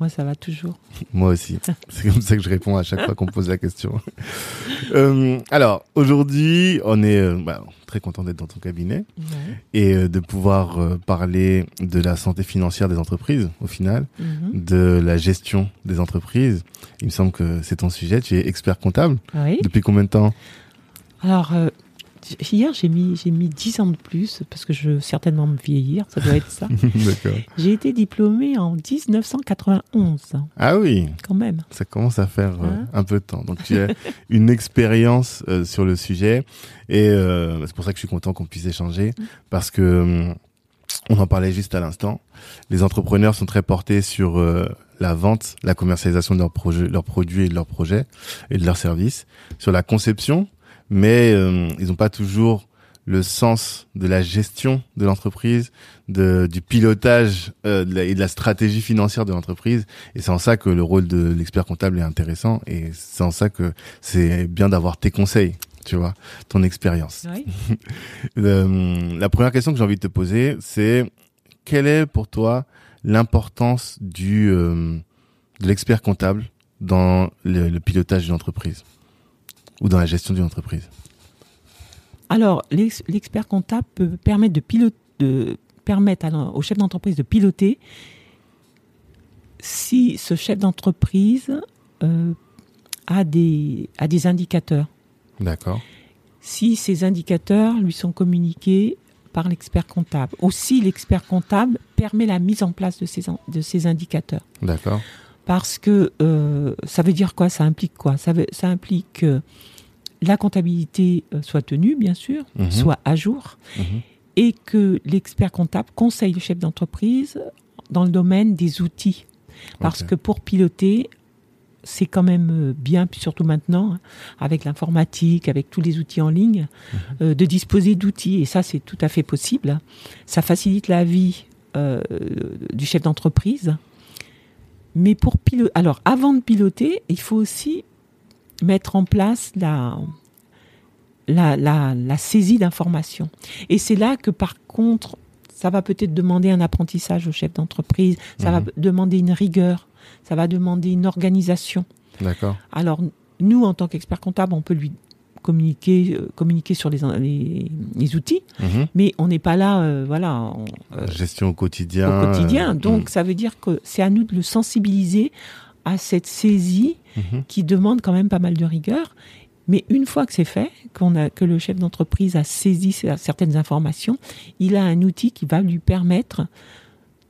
Moi ça va toujours. Moi aussi. C'est comme ça que je réponds à chaque fois qu'on me pose la question. Euh, alors aujourd'hui, on est euh, bah, très content d'être dans ton cabinet Ouais. et euh, de pouvoir parler de la santé financière des entreprises au final, Mhm. de la gestion des entreprises. Il me semble que c'est ton sujet. Tu es expert comptable. Oui. Depuis combien de temps? Alors hier j'ai mis j'ai mis 10 ans de plus parce que je veux certainement me vieillir, ça doit être ça. D'accord. J'ai été diplômée en 1991 Ah oui, quand même. ça commence à faire euh, Hein un peu de temps. Donc tu as une expérience euh, sur le sujet et euh, c'est pour ça que je suis content qu'on puisse échanger parce que euh, on en parlait juste à l'instant. Les entrepreneurs sont très portés sur la vente, la commercialisation de leurs projets, leurs produits et de leurs projets et de leurs services, sur la conception, mais euh, ils n'ont pas toujours le sens de la gestion de l'entreprise, de, du pilotage euh, de la- et de la stratégie financière de l'entreprise. Et c'est en ça que le rôle de l'expert comptable est intéressant. Et c'est en ça que c'est bien d'avoir tes conseils, tu vois, ton expérience. Oui. Euh, la première question que j'ai envie de te poser, c'est quelle est pour toi l'importance du euh, de l'expert comptable dans le, le pilotage d'une entreprise? Ou dans la gestion d'une entreprise Alors l'ex- l'expert comptable peut permettre de piloter de permettre à l'en- au chef d'entreprise de piloter si ce chef d'entreprise euh, a des a des indicateurs. D'accord. si ces indicateurs lui sont communiqués par l'expert comptable. Aussi, l'expert comptable permet la mise en place de ces, de ces indicateurs. D'accord. Parce que euh, ça veut dire quoi? Ça implique quoi? Ça, veut- ça implique que la comptabilité euh, soit tenue, bien sûr, Mhm. soit à jour, Mhm. et que l'expert comptable conseille le chef d'entreprise dans le domaine des outils. Parce que pour piloter, c'est quand même euh, bien, surtout maintenant, hein, avec l'informatique, avec tous les outils en ligne, Mhm. euh, de disposer d'outils. Et ça, c'est tout à fait possible. Ça facilite la vie euh, du chef d'entreprise. Mais pour piloter, alors avant de piloter, il faut aussi mettre en place la, la, la, la saisie d'informations. Et c'est là que par contre, ça va peut-être demander un apprentissage au chef d'entreprise, ça va Mhm. demander une rigueur, ça va demander une organisation. D'accord. Alors, nous, en tant qu'expert comptable, on peut lui communiquer, euh, communiquer sur les, les, les outils, Mhm. mais on n'est pas là, euh, voilà, on- euh, Gestion au quotidien. au quotidien. Donc, ça veut dire que c'est à nous de le sensibiliser à cette saisie mhm. qui demande quand même pas mal de rigueur. Mais une fois que c'est fait, qu'on a, que le chef d'entreprise a saisi certaines informations, il a un outil qui va lui permettre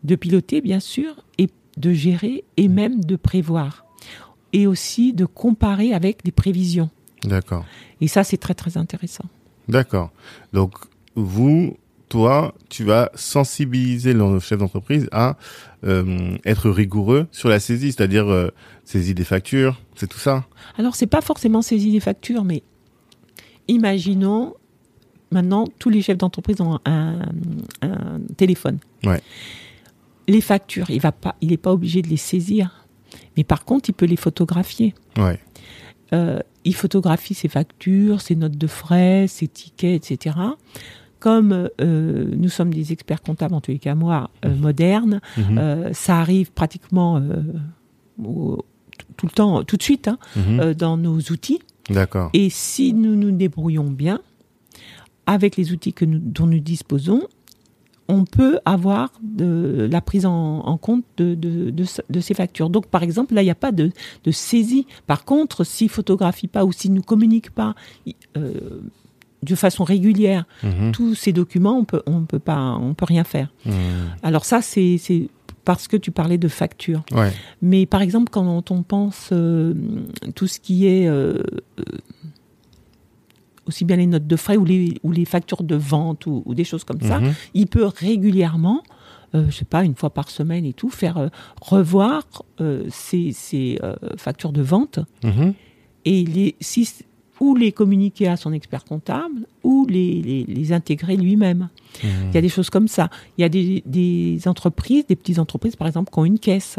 de piloter, bien sûr, et de gérer et même de prévoir. Et aussi de comparer avec des prévisions. D'accord. Et ça, c'est très, très intéressant. D'accord. Donc, vous, toi, tu vas sensibiliser le chef d'entreprise à euh, être rigoureux sur la saisie, c'est-à-dire euh, saisie des factures, c'est tout ça Alors, c'est pas forcément saisir les factures, mais imaginons, maintenant, tous les chefs d'entreprise ont un, un téléphone. Ouais. Les factures, il va pas, il n'est pas obligé de les saisir. Mais par contre, il peut les photographier. Ouais. Euh, il photographie ses factures, ses notes de frais, ses tickets, etc. Comme euh, nous sommes des experts comptables, en tous les cas moi, euh, modernes, Mhm. euh, ça arrive pratiquement au- tout le temps, tout de suite, hein, Mhm. dans nos outils. D'accord. Et si nous nous débrouillons bien, avec les outils que nous, dont nous disposons, on peut avoir de, la prise en, en compte de, de, de, ce- de ces factures. Donc, par exemple, là, il n'y a pas de, saisie. Par contre, s'il photographie pas ou s'il ne communique pas i- euh, de façon régulière Mhm. tous ces documents, on peut, on peut pas, on peut rien faire. Mhm. Alors ça, c'est parce que tu parlais de factures. Ouais. Mais par exemple, quand on pense euh, tout ce qui est euh, aussi bien les notes de frais ou les, ou les factures de vente ou, ou des choses comme ça, Mhm. il peut régulièrement euh, je sais pas, une fois par semaine et tout, faire euh, revoir euh, ses, ses, euh, factures de vente Mhm. et les, si, ou les communiquer à son expert comptable ou les, les, les intégrer lui-même. Mhm. Il y a des choses comme ça. Il y a des, des entreprises, des petites entreprises par exemple, qui ont une caisse.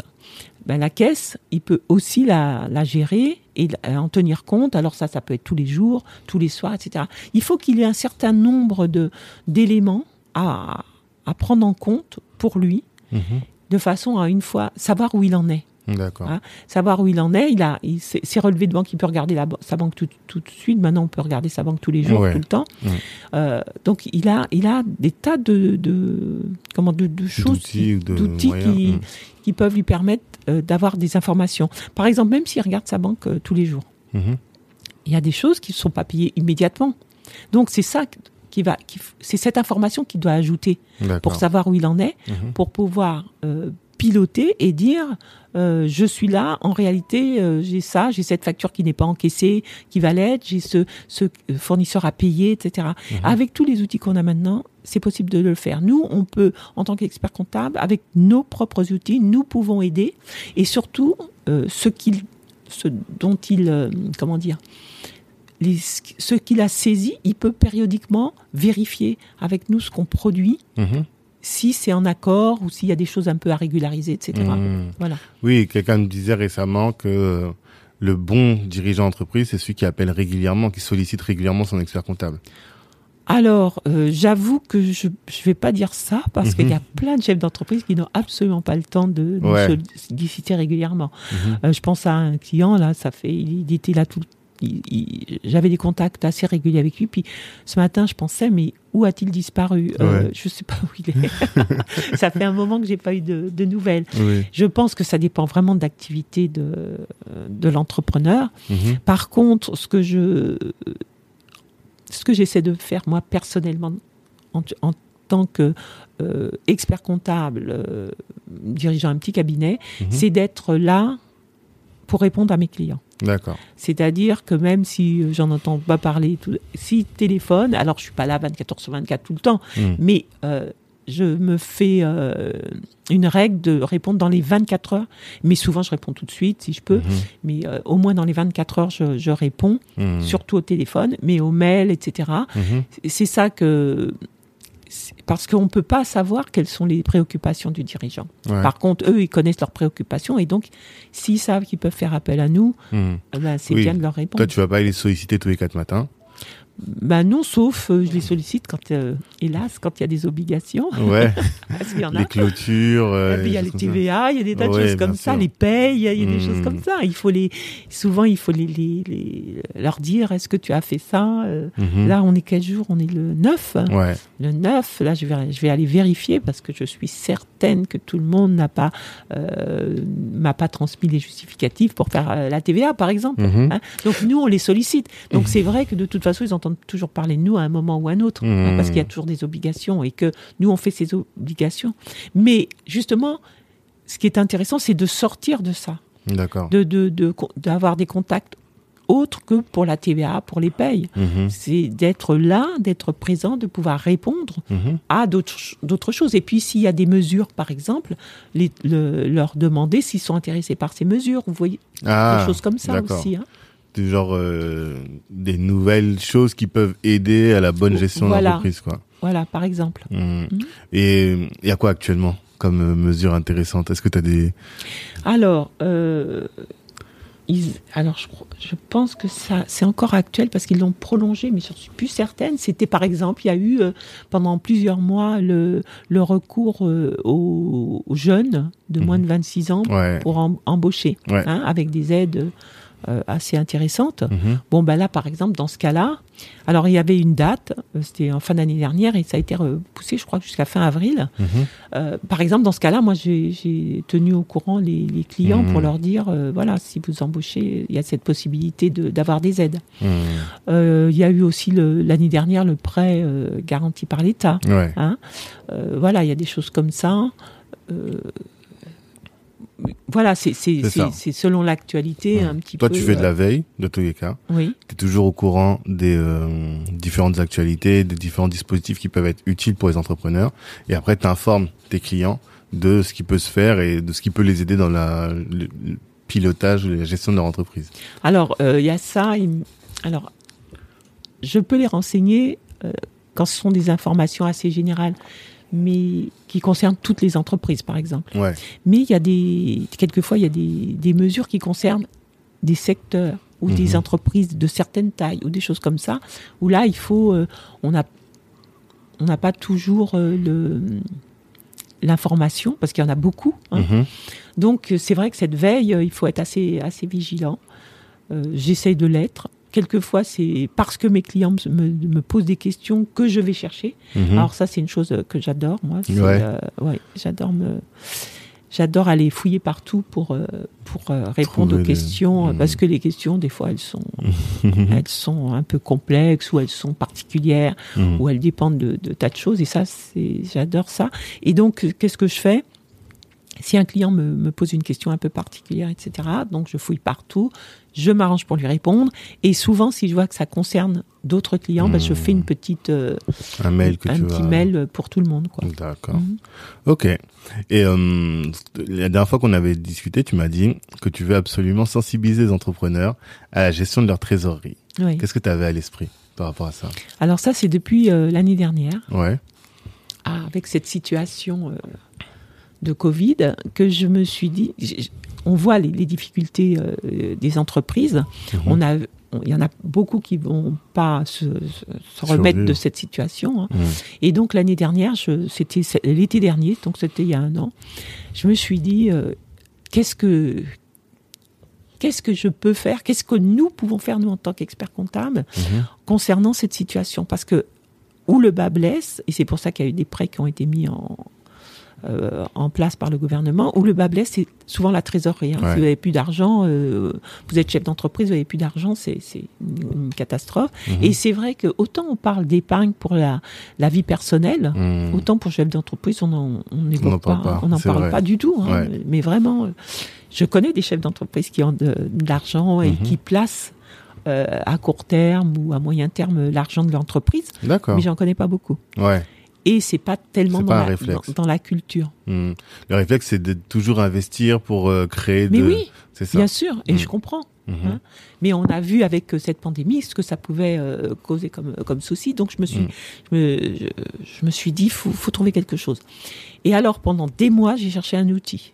Ben, la caisse, il peut aussi la, la gérer et la- en tenir compte. Alors ça, ça peut être tous les jours, tous les soirs, etc. Il faut qu'il y ait un certain nombre de d'éléments à, à prendre en compte pour lui, Mhm. de façon à une fois savoir où il en est D'accord. Ah. savoir où il en est. Il a, il s'est s'est relevé de banque, il peut regarder la, sa banque tout, tout de suite. Maintenant, on peut regarder sa banque tous les jours, Ouais. tout le temps. Ouais. Euh, donc, il a, il a des tas de, de comment, de, de choses, D'outils qui- moyens, qui, peuvent lui permettre euh, d'avoir des informations. Par exemple, même s'il regarde sa banque euh, tous les jours, il y a des choses qui ne sont pas payées immédiatement. Donc, c'est ça qui va, c'est cette information qu'il doit ajouter pour savoir où il en est pour pouvoir piloter et dire euh, je suis là, en réalité euh, j'ai ça, j'ai cette facture qui n'est pas encaissée, qui va l'être, j'ai ce, ce fournisseur à payer, etc. Mhm. Avec tous les outils qu'on a maintenant, c'est possible de le faire. Nous, on peut, en tant qu'expert comptable, avec nos propres outils, nous pouvons aider et surtout euh, ce, qu'il, ce dont il, euh, comment dire, les, ce qu'il a saisi, il peut périodiquement vérifier avec nous ce qu'on produit Mhm. Si c'est en accord ou s'il y a des choses un peu à régulariser, etc. Mhm. Voilà. Oui, quelqu'un me disait récemment que le bon dirigeant d'entreprise, c'est celui qui appelle régulièrement, qui sollicite régulièrement son expert comptable. Alors, euh, j'avoue que je ne vais pas dire ça parce qu'il y a plein de chefs d'entreprise qui n'ont absolument pas le temps de nous Ouais. solliciter régulièrement. Mhm. Euh, je pense à un client, là, ça fait, il, était là tout j'avais des contacts assez réguliers avec lui. Puis ce matin, je pensais, mais où a-t-il disparu? Euh, Ouais. Je sais pas où il est. ça fait un moment que j'ai pas eu de, de nouvelles. Oui. Je pense que ça dépend vraiment de l'activité de, de l'entrepreneur. Mhm. Par contre, ce que je, ce que j'essaie de faire moi personnellement en, en tant que euh, expert comptable, euh, dirigeant un petit cabinet, Mhm. c'est d'être là pour répondre à mes clients. D'accord. C'est-à-dire que même si euh, j'en entends pas parler, tout, si téléphone, alors je suis pas là 24 heures sur 24 tout le temps, Mhm. mais euh, je me fais euh, une règle de répondre dans les 24 heures. Mais souvent, je réponds tout de suite si je peux. Mhm. Mais euh, au moins dans les 24 heures, je, je réponds, Mhm. surtout au téléphone, mais au mail, etc. C'est ça que. Parce qu'on ne peut pas savoir quelles sont les préoccupations du dirigeant. Ouais. Par contre, eux, ils connaissent leurs préoccupations et donc, s'ils savent qu'ils peuvent faire appel à nous, Mhm. eh ben, c'est Oui. bien de leur répondre. Toi, tu vas pas les solliciter tous les quatre matins. Ben non, sauf euh, je les sollicite quand, euh, hélas, quand il y a des obligations. Ouais. Parce qu'il y en a. les clôtures. euh, il y a les. TVA, il y a des tas de Ouais, choses comme ça, sûr. les payes, il y a des Hmm. choses comme ça. Il faut les, souvent il faut les, les, les- leur dire est-ce que tu as fait ça Euh, Mhm. Là, on est quel jour? On est le 9. Ouais. Le 9, là, je vais, je vais aller vérifier parce que je suis certaine que tout le monde n'a pas, m'a pas transmis les justificatifs pour faire la TVA, par exemple. Mhm. Hein Donc nous, on les sollicite. Donc c'est vrai que de toute façon, ils entendent toujours parler de nous à un moment ou à un autre, hein, Mhm. parce qu'il y a toujours des obligations et que nous, on fait ces obligations. Mais justement, ce qui est intéressant, c'est de sortir de ça, D'accord. de de- de- d'avoir des contacts autres que pour la TVA, pour les payes. Mhm. C'est d'être là, d'être présent, de pouvoir répondre Mhm. à d'autres ch- d'autres choses. Et puis s'il y a des mesures, par exemple, les- le- leur demander s'ils sont intéressés par ces mesures. Vous voyez, Ah, des choses comme ça aussi. hein. Du genre euh, des nouvelles choses qui peuvent aider à la bonne gestion de l'entreprise, quoi. Voilà, par exemple. Mhm. Et il y a quoi actuellement comme euh, mesure intéressante? Est-ce que tu as des Alors, euh, ils- alors je, je pense que ça, c'est encore actuel parce qu'ils l'ont prolongé, mais je suis plus certaine. C'était par exemple, il y a eu euh, pendant plusieurs mois le, le recours euh, aux, aux jeunes de moins de 26 ans Ouais. pour em- embaucher, Ouais. hein, avec des aides euh, assez intéressantes. Mhm. Bon, ben là, par exemple, dans ce cas-là, alors il y avait une date, euh, c'était en fin d'année dernière, et ça a été repoussé, je crois, jusqu'à fin avril. Mhm. Euh, par exemple, dans ce cas-là, moi, j'ai tenu au courant les, les clients Mhm. pour leur dire, euh, voilà, si vous embauchez, il y a cette possibilité de- d'avoir des aides. Mhm. Il y a eu aussi l'année dernière le prêt garanti par l'État. Ouais. Hein. Voilà, il y a des choses comme ça. Euh, voilà, c'est selon l'actualité Ouais. un petit Toi, peu. tu fais de euh, la veille, de tous les cas. Oui. Tu es toujours au courant des euh, différentes actualités, des différents dispositifs qui peuvent être utiles pour les entrepreneurs. Et après, tu informes tes clients de ce qui peut se faire et de ce qui peut les aider dans la, le, pilotage, la gestion de leur entreprise. Alors, euh, il y a ça. Alors, je peux les renseigner euh, quand ce sont des informations assez générales, mais qui concernent toutes les entreprises, par exemple. Ouais. Mais il y a des, quelquefois, il y a des, des mesures qui concernent des secteurs ou des Mhm. entreprises de certaines tailles ou des choses comme ça, où là, il faut, euh, on a, on n'a pas toujours euh, le l'information parce qu'il y en a beaucoup. hein. Mhm. Donc c'est vrai que cette veille, euh, il faut être assez assez vigilant. Euh, J'essaye de l'être. Quelquefois, c'est parce que mes clients me, me- posent des questions que je vais chercher. Mhm. Alors ça, c'est une chose euh, que j'adore, moi. Ouais. euh, ouais, j'adore me, j'adore aller fouiller partout pour euh, pour répondre Trouver aux questions, Mhm. parce que les questions, des fois, elles sont elles sont un peu complexes ou elles sont particulières Mhm. ou elles dépendent de, de tas de choses. Et ça, c'est, j'adore ça. Et donc, qu'est-ce que je fais? Si un client me, me pose une question un peu particulière, etc., donc je fouille partout, je m'arrange pour lui répondre. Et souvent, si je vois que ça concerne d'autres clients, ben, je fais une petite, euh, Un mail que un tu petit vas... mail pour tout le monde. D'accord. Mhm. Ok. Et euh, la dernière fois qu'on avait discuté, tu m'as dit que tu veux absolument sensibiliser les entrepreneurs à la gestion de leur trésorerie. Oui. Qu'est-ce que tu avais à l'esprit par rapport à ça? Alors ça, c'est depuis euh, l'année dernière, Ouais. ah, avec cette situation de Covid, que je me suis dit, on voit les, les difficultés euh, des entreprises. On a, il y en a beaucoup qui vont pas se, remettre Survivre. de cette situation. hein. Et donc l'année dernière, c'était l'été dernier, donc c'était il y a un an, je me suis dit, euh, qu'est-ce que qu'est-ce que je peux faire? Qu'est-ce que nous pouvons faire nous en tant qu'experts comptables Mhm. concernant cette situation? Parce que où le bas blesse, et c'est pour ça qu'il y a eu des prêts qui ont été mis en euh, en place par le gouvernement, où le bas blesse, c'est souvent la trésorerie. hein. Ouais. Si vous n'avez plus d'argent, euh, vous êtes chef d'entreprise, vous n'avez plus d'argent, c'est une, une catastrophe. Mhm. Et c'est vrai que autant on parle d'épargne pour la, la vie personnelle, Mhm. autant pour chef d'entreprise, on n'en on parle pas, pas, on c'est parle vrai. pas du tout. hein. Ouais. Mais vraiment, euh, je connais des chefs d'entreprise qui ont de, de l'argent et Mhm. qui placent euh, à court terme ou à moyen terme l'argent de l'entreprise, D'accord. mais j'en connais pas beaucoup. Ouais. Et c'est pas tellement dans, pas la, réflexe. dans, dans la culture. Mhm. Le réflexe, c'est de toujours investir pour euh, créer Mais de... oui, c'est ça. bien sûr, et je comprends. Mhm. hein. Mais on a vu avec euh, cette pandémie ce que ça pouvait euh, causer comme, comme souci. Donc je me suis, je, me, je, je me suis dit, faut, faut trouver quelque chose. Et alors pendant des mois, j'ai cherché un outil.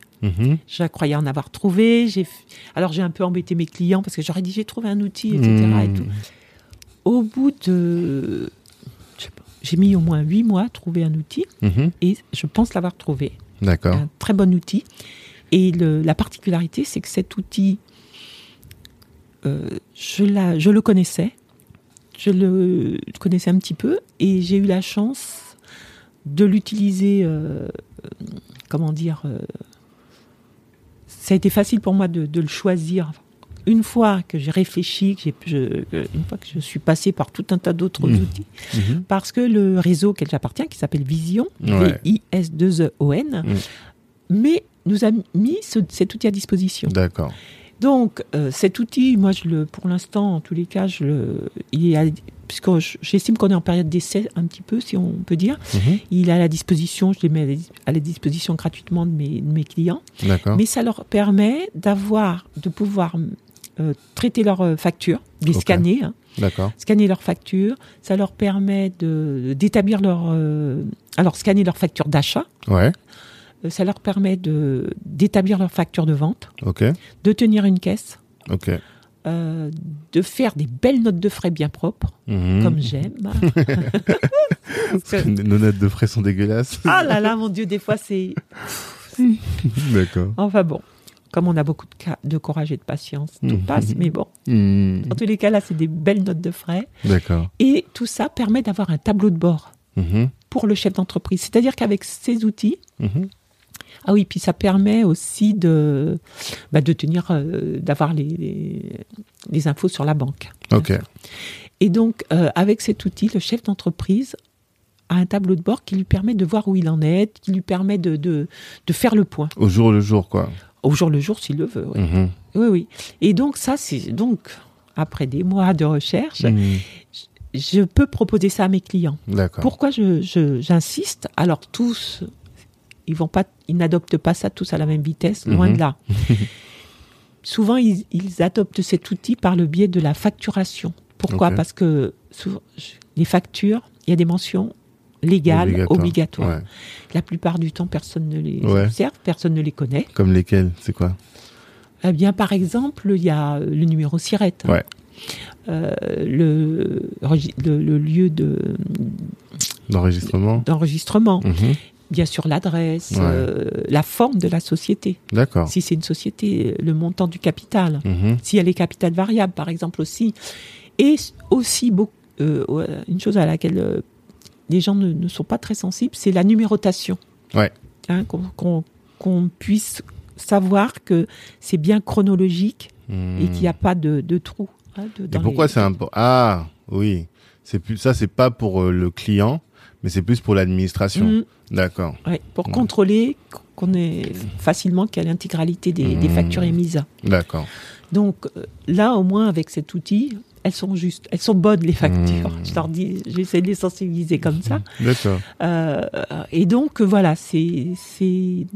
Je croyais en avoir trouvé. J'ai, alors j'ai un peu embêté mes clients parce que j'aurais dit j'ai trouvé un outil, etc. Et tout. Au bout de, j'ai mis au moins huit mois à trouver un outil Mhm. et je pense l'avoir trouvé. D'accord. Un très bon outil. Et le- la particularité, c'est que cet outil, euh, je, la, je le connaissais. Je le connaissais un petit peu et j'ai eu la chance de l'utiliser. euh, euh, comment dire euh, Ça a été facile pour moi de, de le choisir. Une fois que j'ai réfléchi, que j'ai, je- que- une fois que je suis passé par tout un tas d'autres Mhm. outils, Mhm. parce que le réseau auquel j'appartiens, qui s'appelle Vision, Ouais. V-I-S-2-E-O-N, Mm. mais nous a mis ce- cet outil à disposition. D'accord. Donc, euh, cet outil, moi, je le, pour l'instant, en tous les cas, je le, il est à- puisque je- j'estime qu'on est en période d'essai, un petit peu, si on peut dire, il est à la disposition, je les mets à la, disposition gratuitement de mes, de mes clients, D'accord. mais ça leur permet d'avoir, de pouvoir euh, traiter leurs euh, factures, les scanner, hein, D'accord. scanner leurs factures. Ça leur permet de d'établir leur euh, alors scanner leurs factures d'achat. Ouais. Euh, Ça leur permet de d'établir leurs factures de vente, Ok. de tenir une caisse, Ok. euh, de faire des belles notes de frais bien propres, Mhm. comme j'aime. Parce que- Nos notes de frais sont dégueulasses. ah là là, mon Dieu, des fois c'est. D'accord. Enfin bon, comme on a beaucoup de, courage et de patience, tout Mhm. passe. Mais bon, Mhm. en tous les cas là, c'est des belles notes de frais. D'accord. Et tout ça permet d'avoir un tableau de bord Mhm. pour le chef d'entreprise. C'est-à-dire qu'avec ces outils. Ah oui, puis ça permet aussi de, bah, de tenir, euh, d'avoir les, les, les infos sur la banque. Ok. Et donc, euh, avec cet outil, le chef d'entreprise a un tableau de bord qui lui permet de voir où il en est, qui lui permet de, de, de faire le point. Au jour le jour, quoi. Au jour le jour s'il le veut. Oui, Mhm. oui, oui. Et donc ça, c'est donc après des mois de recherche, Mhm. je peux proposer ça à mes clients. D'accord. Pourquoi je- je- j'insiste? Alors tous, ils vont pas, ils n'adoptent pas ça tous à la même vitesse, loin Mhm. de là. Souvent, ils, ils adoptent cet outil par le biais de la facturation. Pourquoi? Parce que souvent, les factures, il y a des mentions légales Obligatoire. obligatoires. Ouais. La plupart du temps, personne ne les Ouais. observe, personne ne les connaît. Comme lesquels C'est quoi? Eh bien, par exemple, il y a le numéro SIRET. Ouais. Euh, le, regi- le, le lieu de- D'enregistrement d'enregistrement. Mhm. Bien sûr, l'adresse, Ouais. euh, la forme de la société. D'accord. Si c'est une société, le montant du capital. Mhm. Si elle est capital variable, par exemple, aussi. Et aussi, beaucoup, euh, une chose à laquelle les gens ne, ne sont pas très sensibles, c'est la numérotation. Ouais. Hein, qu'on puisse savoir que c'est bien chronologique et qu'il n'y a pas de, de trou. hein, de- Et pourquoi les- c'est important Ah, oui. C'est plus ça, c'est pas pour euh, le client, mais c'est plus pour l'administration. Mm, D'accord. ouais, pour Ouais. contrôler qu'on ait facilement qu'il y a l'intégralité des, des Mm. factures émises. D'accord. Donc euh, là, au moins, avec cet outil, elles sont justes, elles sont bonnes les factures. Mm. Je leur dis, j'essaie de les sensibiliser comme ça. D'accord. Euh, et donc voilà, c'est c'est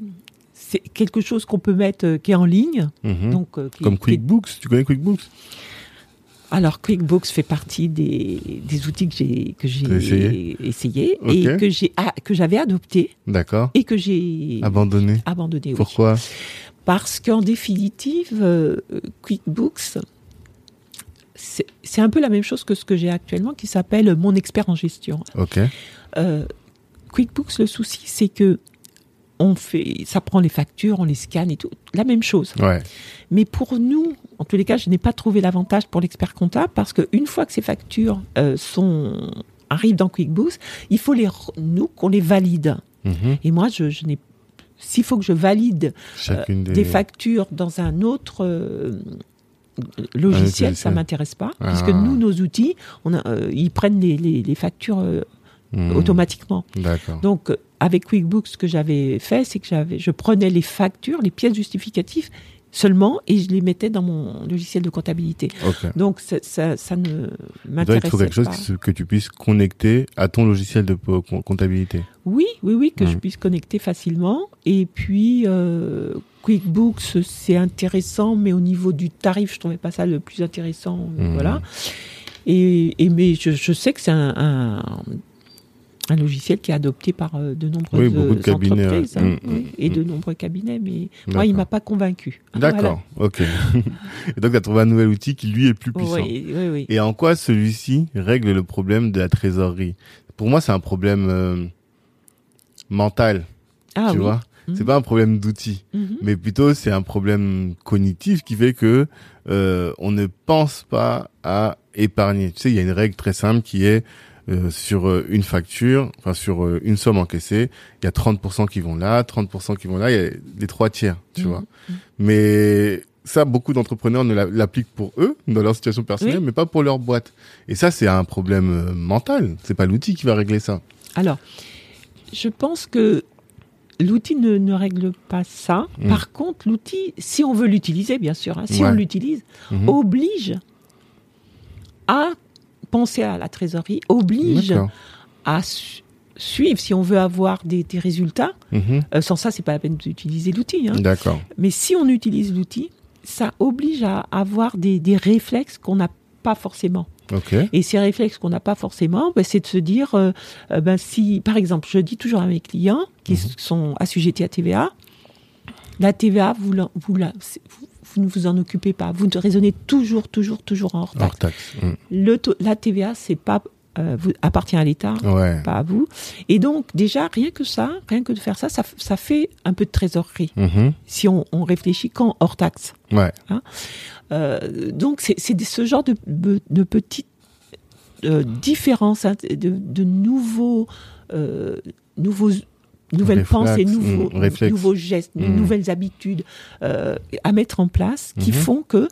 c'est quelque chose qu'on peut mettre euh, qui est en ligne. Mhm. Donc euh, qui- Comme qui QuickBooks, tu connais QuickBooks? Alors QuickBooks fait partie des, des outils que j'ai que j'ai essayé? et que j'ai ah, que j'avais adopté D'accord. et que j'ai Abandonné. abandonné. oui. Pourquoi? Parce qu'en définitive, QuickBooks, c'est un peu la même chose que ce que j'ai actuellement qui s'appelle mon expert en gestion. Euh, QuickBooks, le souci, c'est que on fait, ça prend les factures, on les scanne et tout, la même chose. Ouais. Mais pour nous, en tous les cas, je n'ai pas trouvé l'avantage pour l'expert comptable parce qu'une fois que ces factures euh, sont arrivent dans QuickBooks, il faut les nous qu'on les valide. Mhm. Et moi, je, je n'ai s'il faut que je valide Chacune des... des factures dans un autre euh, logiciel, ça m'intéresse pas, Ah. puisque nous, nos outils, on a, euh, ils prennent les, les- les factures euh, Mhm. automatiquement. Donc, euh, avec QuickBooks, ce que j'avais fait, c'est que j'avais, je prenais les factures, les pièces justificatives seulement, et je les mettais dans mon logiciel de comptabilité. Ok. Donc, ça, ça, ça ne Donc, il m'intéressait faut quelque chose pas. que, tu puisses connecter à ton logiciel de comptabilité. Oui, oui, oui, que je puisse connecter facilement. Et puis, euh, QuickBooks, c'est intéressant, mais au niveau du tarif, je trouvais pas ça le plus intéressant. euh, Mm. Voilà. Et, et mais je, je sais que c'est un, un, un logiciel qui est adopté par euh, de nombreuses Oui, beaucoup de cabinets, entreprises hein, Mm, oui, mm, et de mm. nombreux cabinets. Mais moi, il m'a pas convaincu. D'accord. Ok. Et donc, tu as trouvé un nouvel outil qui, lui, est plus puissant. Oui, oui, oui. Et en quoi celui-ci règle le problème de la trésorerie? Pour moi, c'est un problème euh, mental, Ah tu vois? Mhm. C'est pas un problème d'outil, Mhm. mais plutôt c'est un problème cognitif qui fait que euh, on ne pense pas à épargner. Tu sais, il y a une règle très simple qui est euh, sur euh, une facture, enfin sur euh, une somme encaissée, il y a 30% qui vont là, 30% qui vont là, il y a les trois tiers, tu Mhm. vois. Mais ça, beaucoup d'entrepreneurs ne la- l'appliquent pour eux, dans leur situation personnelle, Oui. mais pas pour leur boîte. Et ça, c'est un problème mental. C'est pas l'outil qui va régler ça. Alors, je pense que l'outil ne, ne règle pas ça. Mm. Par contre, l'outil, si on veut l'utiliser, bien sûr, hein, si Ouais. on l'utilise, Mhm. oblige à penser à la trésorerie, oblige à su- suivre si on veut avoir des, des résultats. Mhm. Euh, sans ça, c'est pas la peine d'utiliser l'outil. hein. D'accord. Mais si on utilise l'outil, ça oblige à avoir des, des réflexes qu'on n'a pas forcément. Ok. Et ces réflexes qu'on n'a pas forcément, ben, c'est de se dire, euh, euh, ben, si, par exemple, je dis toujours à mes clients qui Mhm. sont assujettis à TVA, la TVA, vous, la- vous, la- vous, vous ne vous en occupez pas. Vous raisonnez toujours, toujours, toujours en hors taxe. Hors taxe. Mm. Le taux- la TVA, c'est pas euh, vous, appartient à l'État, Ouais. pas à vous. Et donc, déjà, rien que ça, rien que de faire ça, ça, fait un peu de trésorerie. Mhm. Si on, on réfléchit quand hors taxe. Ouais. Euh, donc, c'est ce genre de, petites euh, différences, hein, de, de nouveaux, nouveaux, nouvelles pensées, mm, nouveaux, nouveaux gestes, Mm. nouvelles habitudes euh, à mettre en place qui Mhm. font que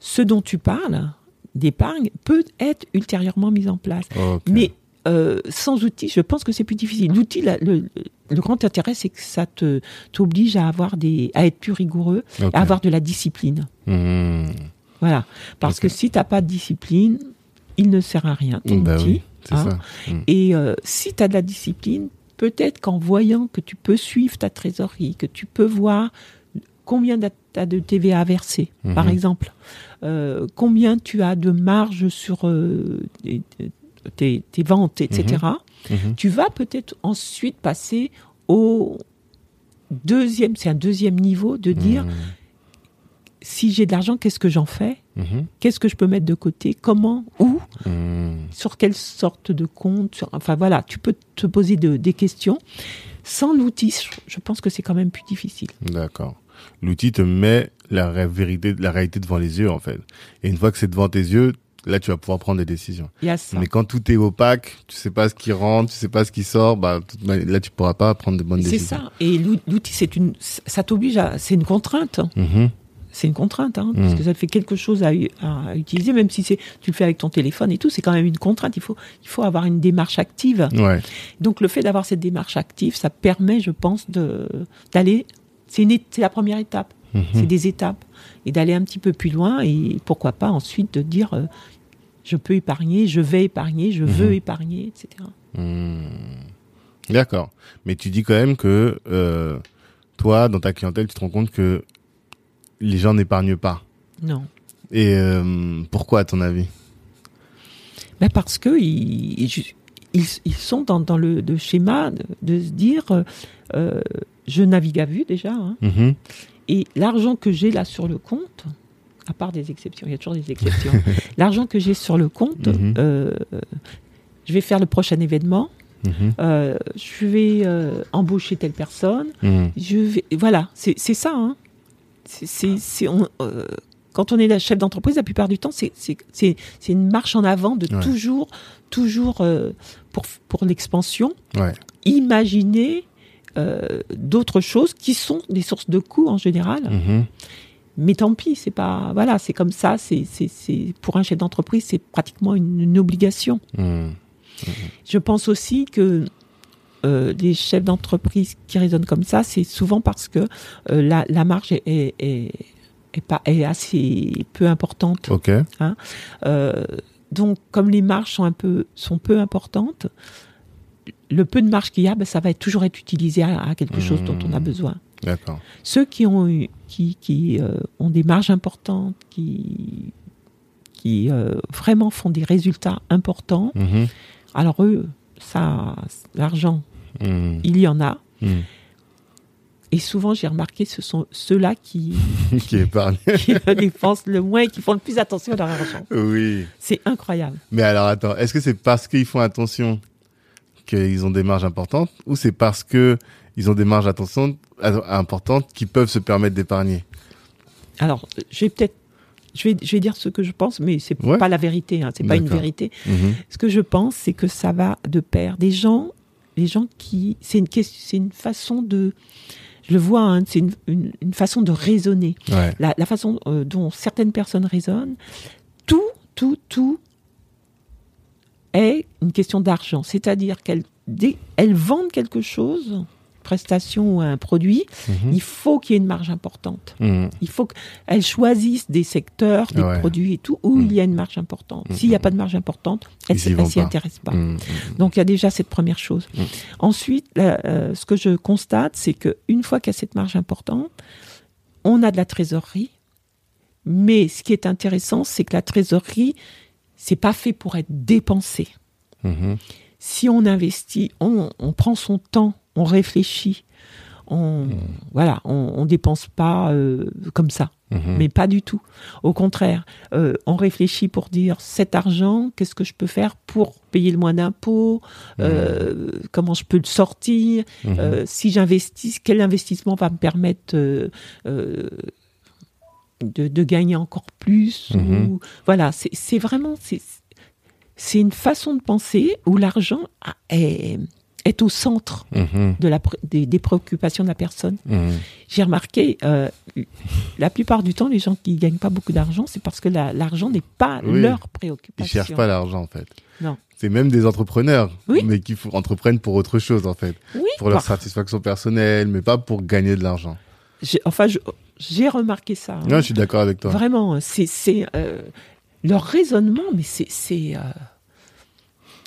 ce dont tu parles d'épargne peut être ultérieurement mis en place. Mais euh, sans outils, je pense que c'est plus difficile. L'outil, le, le grand intérêt, c'est que ça te t'oblige à avoir des, à être plus rigoureux, à avoir de la discipline. Mhm. Voilà. Parce que si t'as pas de discipline, il ne sert à rien. ton Bah outil, oui, hein. ça. Mhm. Et euh, si tu as de la discipline, peut-être qu'en voyant que tu peux suivre ta trésorerie, que tu peux voir combien tu as de TVA à verser, par Mhm. exemple, euh, combien tu as de marge sur euh, tes, tes- tes ventes, etc., Mhm. tu vas peut-être ensuite passer au deuxième, c'est un deuxième niveau de dire, Mhm. si j'ai de l'argent, qu'est-ce que j'en fais? Mhm. Qu'est-ce que je peux mettre de côté? Comment? Où? Mhm. sur quelle sorte de compte? Sur- Enfin voilà, tu peux te poser de- des questions. Sans l'outil, je- pense que c'est quand même plus difficile. D'accord. L'outil te met la vérité, la réalité devant les yeux, en fait. Et une fois que c'est devant tes yeux, là, tu vas pouvoir prendre des décisions. Il y a ça. Mais quand tout est opaque, tu sais pas ce qui rentre, tu sais pas ce qui sort, bah, là, tu pourras pas prendre de bonnes C'est décisions. ça. Et l'ou- l'outil, c'est une, ça t'oblige à, c'est une contrainte. Mhm. C'est une contrainte, hein, parce Mm. que ça te fait quelque chose à, utiliser, même si c'est, tu le fais avec ton téléphone et tout, c'est quand même une contrainte. Il faut, il faut avoir une démarche active. Ouais. Donc le fait d'avoir cette démarche active, ça permet, je pense, de d'aller. C'est la première étape. Mhm. C'est des étapes et d'aller un petit peu plus loin et pourquoi pas ensuite de dire euh, je peux épargner, je vais épargner, je veux Mhm. épargner, etc. Hmm. D'accord. Mais tu dis quand même que euh, toi, dans ta clientèle, tu te rends compte que les gens n'épargnent pas. Non. Et euh, pourquoi, à ton avis? Ben parce que ils, ils, ils- sont dans, dans le, le schéma de, de se dire euh, je navigue à vue déjà hein, Mhm. et l'argent que j'ai là sur le compte, à part des exceptions, il y a toujours des exceptions, l'argent que j'ai sur le compte, Mhm. euh, je vais faire le prochain événement, Mhm. euh, je vais euh, embaucher telle personne, je vais, voilà, c'est c'est ça. Hein. C'est- euh, quand on est la chef d'entreprise, la plupart du temps, c'est une marche en avant de Ouais. toujours, toujours euh, pour pour l'expansion, Ouais. imaginer euh, d'autres choses qui sont des sources de coûts en général. Mhm. Mais tant pis, c'est pas voilà, c'est comme ça. C'est pour un chef d'entreprise, c'est pratiquement une, une obligation. Mhm. Je pense aussi que euh, les chefs d'entreprise qui raisonnent comme ça, c'est souvent parce que euh, la, la marge est, est, est, est pas, est assez peu importante. Ok. Euh, donc, comme les marges sont, un peu, sont peu importantes, le peu de marge qu'il y a, ben, ça va être, toujours être utilisé à, à quelque chose dont on a Mmh. besoin. D'accord. Ceux qui ont, eu- qui, qui, euh, ont des marges importantes, qui, qui vraiment font des résultats importants, Mhm. alors eux, ça, l'argent, Mhm. il y en a. Mhm. Et souvent, j'ai remarqué, ce sont ceux-là qui, qui qui dépensent le moins et qui font le plus attention à leur argent. oui. C'est incroyable. Mais alors attends, est-ce que c'est parce qu'ils font attention qu'ils ont des marges importantes ou c'est parce que ils ont des marges attention, importantes qui peuvent se permettre d'épargner? Alors, je vais peut-être, je vais, je vais dire ce que je pense, mais c'est Ouais. pas la vérité. Hein, c'est pas une vérité. Mhm. Ce que je pense, c'est que ça va de pair. Des gens, les gens qui, c'est une c'est une façon de, je le vois, hein, c'est une, une, une façon de raisonner. Ouais. La, la façon euh, dont certaines personnes raisonnent, tout, tout, tout est une question d'argent. C'est-à-dire qu'elles elles vendent quelque chose, prestation ou un produit, Mhm. il faut qu'il y ait une marge importante. Mhm. Il faut qu'elles choisissent des secteurs, des Ouais. produits et tout, où Mm. il y a une marge importante. Mm. S'il n'y a pas de marge importante, s'y ne s'y pas. intéressent pas. Mhm. Donc il y a déjà cette première chose. Ensuite, euh, ce que je constate, c'est qu'une fois qu'il y a cette marge importante, on a de la trésorerie. Mais ce qui est intéressant, c'est que la trésorerie, c'est pas fait pour être dépensé. Mhm. Si on investit, on, on prend son temps, on réfléchit, on voilà, on, on dépense pas euh, comme ça. Mhm. Mais pas du tout. Au contraire, euh, on réfléchit pour dire cet argent, qu'est-ce que je peux faire pour payer le moins d'impôts, euh, comment je peux le sortir, Mhm. si j'investis, quel investissement va me permettre de, de gagner encore plus. Mhm. ou- voilà, c'est vraiment c'est une façon de penser où l'argent est, est au centre Mhm. de la, des, des préoccupations de la personne. Mhm. J'ai remarqué, euh, la plupart du temps, les gens qui gagnent pas beaucoup d'argent, c'est parce que la- l'argent n'est pas Oui. leur Ils préoccupation. cherchent pas l'argent en fait. Non. c'est même des entrepreneurs, Oui. mais qui entreprennent pour autre chose en fait, Oui. pour leur bah, satisfaction personnelle, mais pas pour gagner de l'argent. enfin, j'ai remarqué ça. hein. Non, je suis d'accord avec toi. Vraiment, c'est euh, leur raisonnement, mais c'est c'est euh,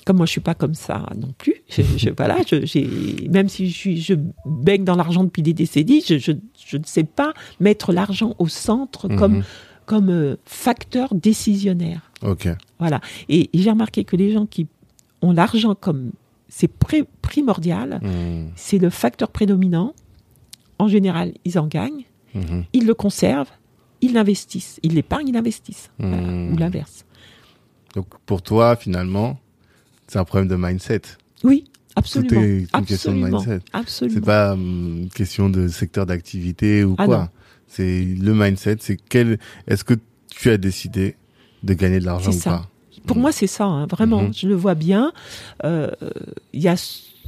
comme moi je suis pas comme ça non plus. Je, je- voilà, je, même si je suis je baigne dans l'argent depuis des décennies, je, je, je ne sais pas mettre l'argent au centre comme Mhm. comme euh, facteur décisionnaire. Ok. Voilà. Et, et j'ai remarqué que les gens qui ont l'argent comme c'est primordial, Mhm. c'est le facteur prédominant. En général, ils en gagnent Mhm. ils le conservent, ils l'investissent. Ils l'épargnent, ils l'investissent. Voilà. Ou l'inverse. Donc pour toi, finalement, c'est un problème de mindset. Oui, absolument. Tout est une question de absolument. mindset. Absolument. C'est pas hum, une question de secteur d'activité ou Ah quoi. C'est le mindset. C'est quel. Est-ce que tu as décidé de gagner de l'argent ou ça. pas Pour moi, c'est ça, hein, vraiment. Mhm. Je le vois bien. Euh, Il y a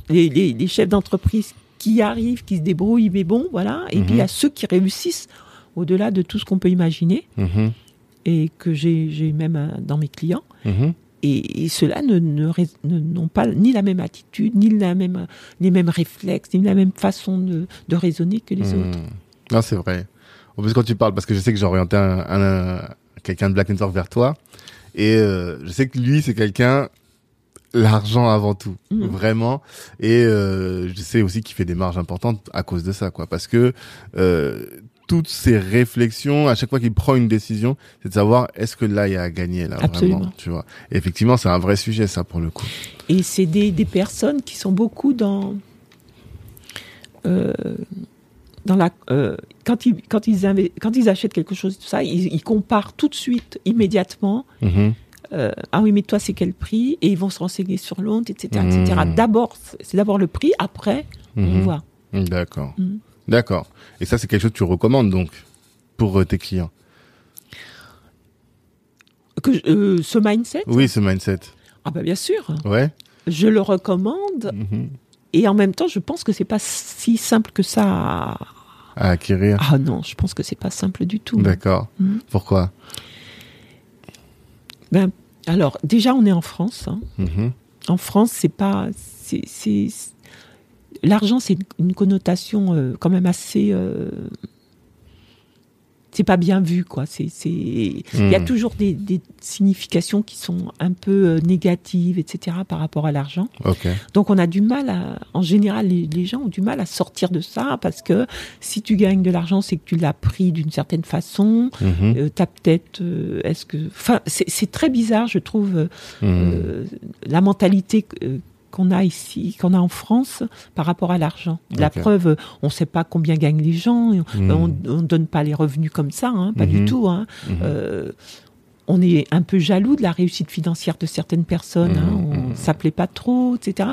les, les- les chefs d'entreprise qui arrivent, qui se débrouillent, mais bon, voilà. Et Mhm. puis il y a ceux qui réussissent au-delà de tout ce qu'on peut imaginer Mhm. et que j'ai même euh, dans mes clients. Mhm. Et, et ceux-là ne, ne rais- ne- n'ont pas ni la même attitude, ni la même, les mêmes réflexes, ni la même façon de, de raisonner que les Hmm. autres. Non, c'est vrai. En plus, quand tu parles, parce que je sais que j'ai orienté un, un- un- quelqu'un de Black Network vers toi, et euh, je sais que lui, c'est quelqu'un l'argent avant tout, Mhm. vraiment. Et euh, je sais aussi qu'il fait des marges importantes à cause de ça, quoi, parce que euh, toutes ces réflexions, à chaque fois qu'il prend une décision, c'est de savoir est-ce que là il y a à gagner là, Absolument. vraiment, tu vois. Et effectivement, c'est un vrai sujet, ça, pour le coup. Et c'est des, des personnes qui sont beaucoup dans. euh, dans la, euh, quand, ils, quand, ils inve- quand ils achètent quelque chose, tout ça, ils, ils comparent tout de suite, immédiatement. Mhm. euh, ah oui, mais toi, c'est quel prix? Et ils vont se renseigner sur l'onde, etc. etc. Mhm. D'abord, c'est d'abord le prix, après, on Mhm. voit. D'accord. Mhm. D'accord. Et ça, c'est quelque chose que tu recommandes donc pour euh, tes clients. Que, euh, ce mindset, Oui, ce mindset. ah bah bien sûr, Ouais. je le recommande. Mhm. Et en même temps, je pense que c'est pas si simple que ça. à- À acquérir. Ah non, je pense que c'est pas simple du tout. D'accord. Mhm. Pourquoi? Ben, alors, déjà, on est en France. hein. Mhm. En France, c'est pas. c'est- L'argent, c'est une, connotation euh, quand même assez. euh, c'est pas bien vu, quoi. C'est. Il y a Mhm. toujours des, des significations qui sont un peu euh, négatives, etc., par rapport à l'argent. Donc, on a du mal à. En général, les, les gens ont du mal à sortir de ça parce que si tu gagnes de l'argent, c'est que tu l'as pris d'une certaine façon. Mhm. Euh, t'as peut-être. est-ce que. Enfin, c'est, très bizarre, je trouve. euh, la mentalité qu'on a ici, qu'on a en France par rapport à l'argent. La preuve, on ne sait pas combien gagnent les gens, on ne donne pas les revenus comme ça, hein, pas du tout. hein. Mhm. Euh, on est un peu jaloux de la réussite financière de certaines personnes, hein, on s'appelait pas trop, etc.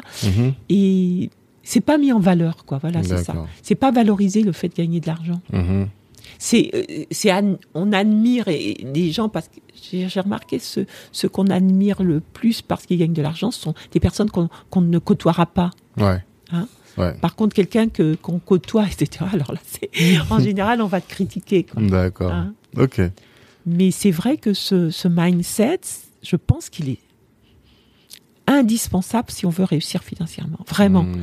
Et c'est pas mis en valeur, quoi. Voilà, c'est ça. C'est pas valoriser le fait de gagner de l'argent. C'est euh, c'est on admire les gens parce que j'ai remarqué ce ce qu'on admire le plus parce qu'ils gagnent de l'argent ce sont des personnes qu'on qu'on ne côtoiera pas Ouais. Hein? Ouais. par contre quelqu'un que qu'on côtoie etc alors là c'est en général on va te critiquer. D'accord. Hein? Ok. mais c'est vrai que ce ce mindset je pense qu'il est indispensable si on veut réussir financièrement vraiment Mhm.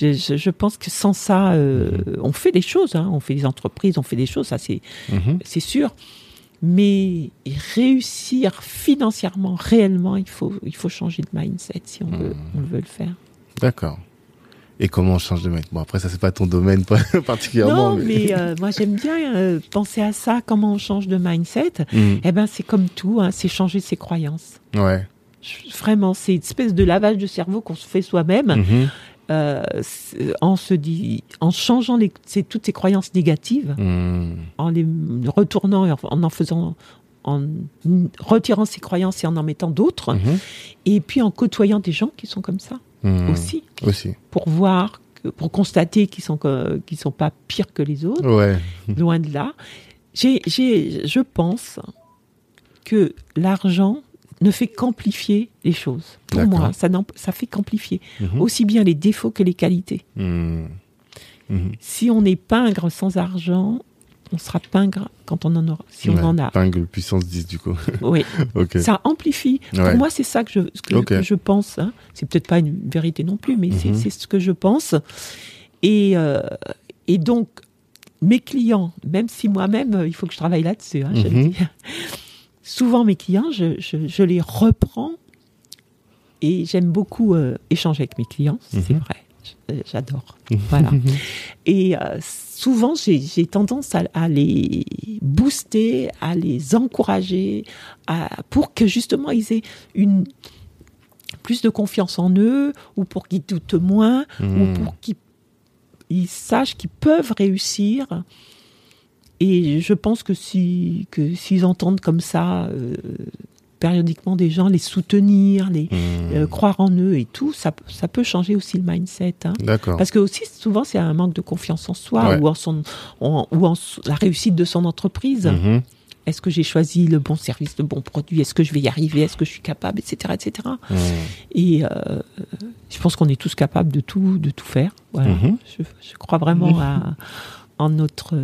je, je, je pense que sans ça euh, on fait des choses hein, on fait des entreprises on fait des choses ça c'est Mhm. c'est sûr. Mais réussir financièrement, réellement, il faut, il faut changer de mindset si on, veut, on veut le faire. D'accord. Et comment on change de mindset? Bon, après, ça, c'est pas ton domaine particulièrement. non, mais euh, moi j'aime bien euh, penser à ça, comment on change de mindset. Mhm. Eh ben, c'est comme tout, hein, c'est changer ses croyances. Ouais. Vraiment, c'est une espèce de lavage de cerveau qu'on se fait soi-même Mhm. euh, en se dit, en changeant les, toutes ces croyances négatives, Mhm. en les retournant et en en, en faisant, en retirant ces croyances et en en mettant d'autres. Mhm. Et puis en côtoyant des gens qui sont comme ça aussi, Aussi. pour voir, que- pour constater qu'ils sont qu'ils sont pas pires que les autres, Ouais. loin de là. J'ai, je pense que l'argent ne fait qu'amplifier les choses. Pour moi, ça, fait qu'amplifier Mhm. aussi bien les défauts que les qualités. Mhm. Mhm. Si on est pingre sans argent, on sera pingre quand on en aura, si on en a. Pingles puissance 10 du coup. Oui, ok. ça amplifie. Ouais. Pour moi, c'est ça que je, ce que, Ok. que je pense. hein. C'est peut-être pas une vérité non plus, mais c'est- Mhm. c'est ce que je pense. Et, euh, et donc, mes clients, même si moi-même, il faut que je travaille là-dessus, hein. Souvent mes clients, je, je- je les reprends et j'aime beaucoup euh, échanger avec mes clients, c'est Mhm. vrai. J- J'adore. Voilà. Et euh, souvent, j'ai tendance à, à les booster, à les encourager, à- pour que justement ils aient une plus de confiance en eux, ou pour qu'ils doutent moins, ou pour qu'ils ils sachent qu'ils peuvent réussir. Et je pense que si que s'ils entendent comme ça euh, périodiquement des gens les soutenir, les Hmm. euh, croire en eux et tout, ça, ça peut changer aussi le mindset. hein. Parce que aussi souvent c'est un manque de confiance en soi Ouais. ou en son en- ou en la réussite de son entreprise. Mhm. Est-ce que j'ai choisi le bon service, le bon produit Est-ce que je vais y arriver? Est-ce que je suis capable, etc., etc. Et euh, je pense qu'on est tous capables de tout, de tout faire. Voilà. Je, je crois vraiment à, en notre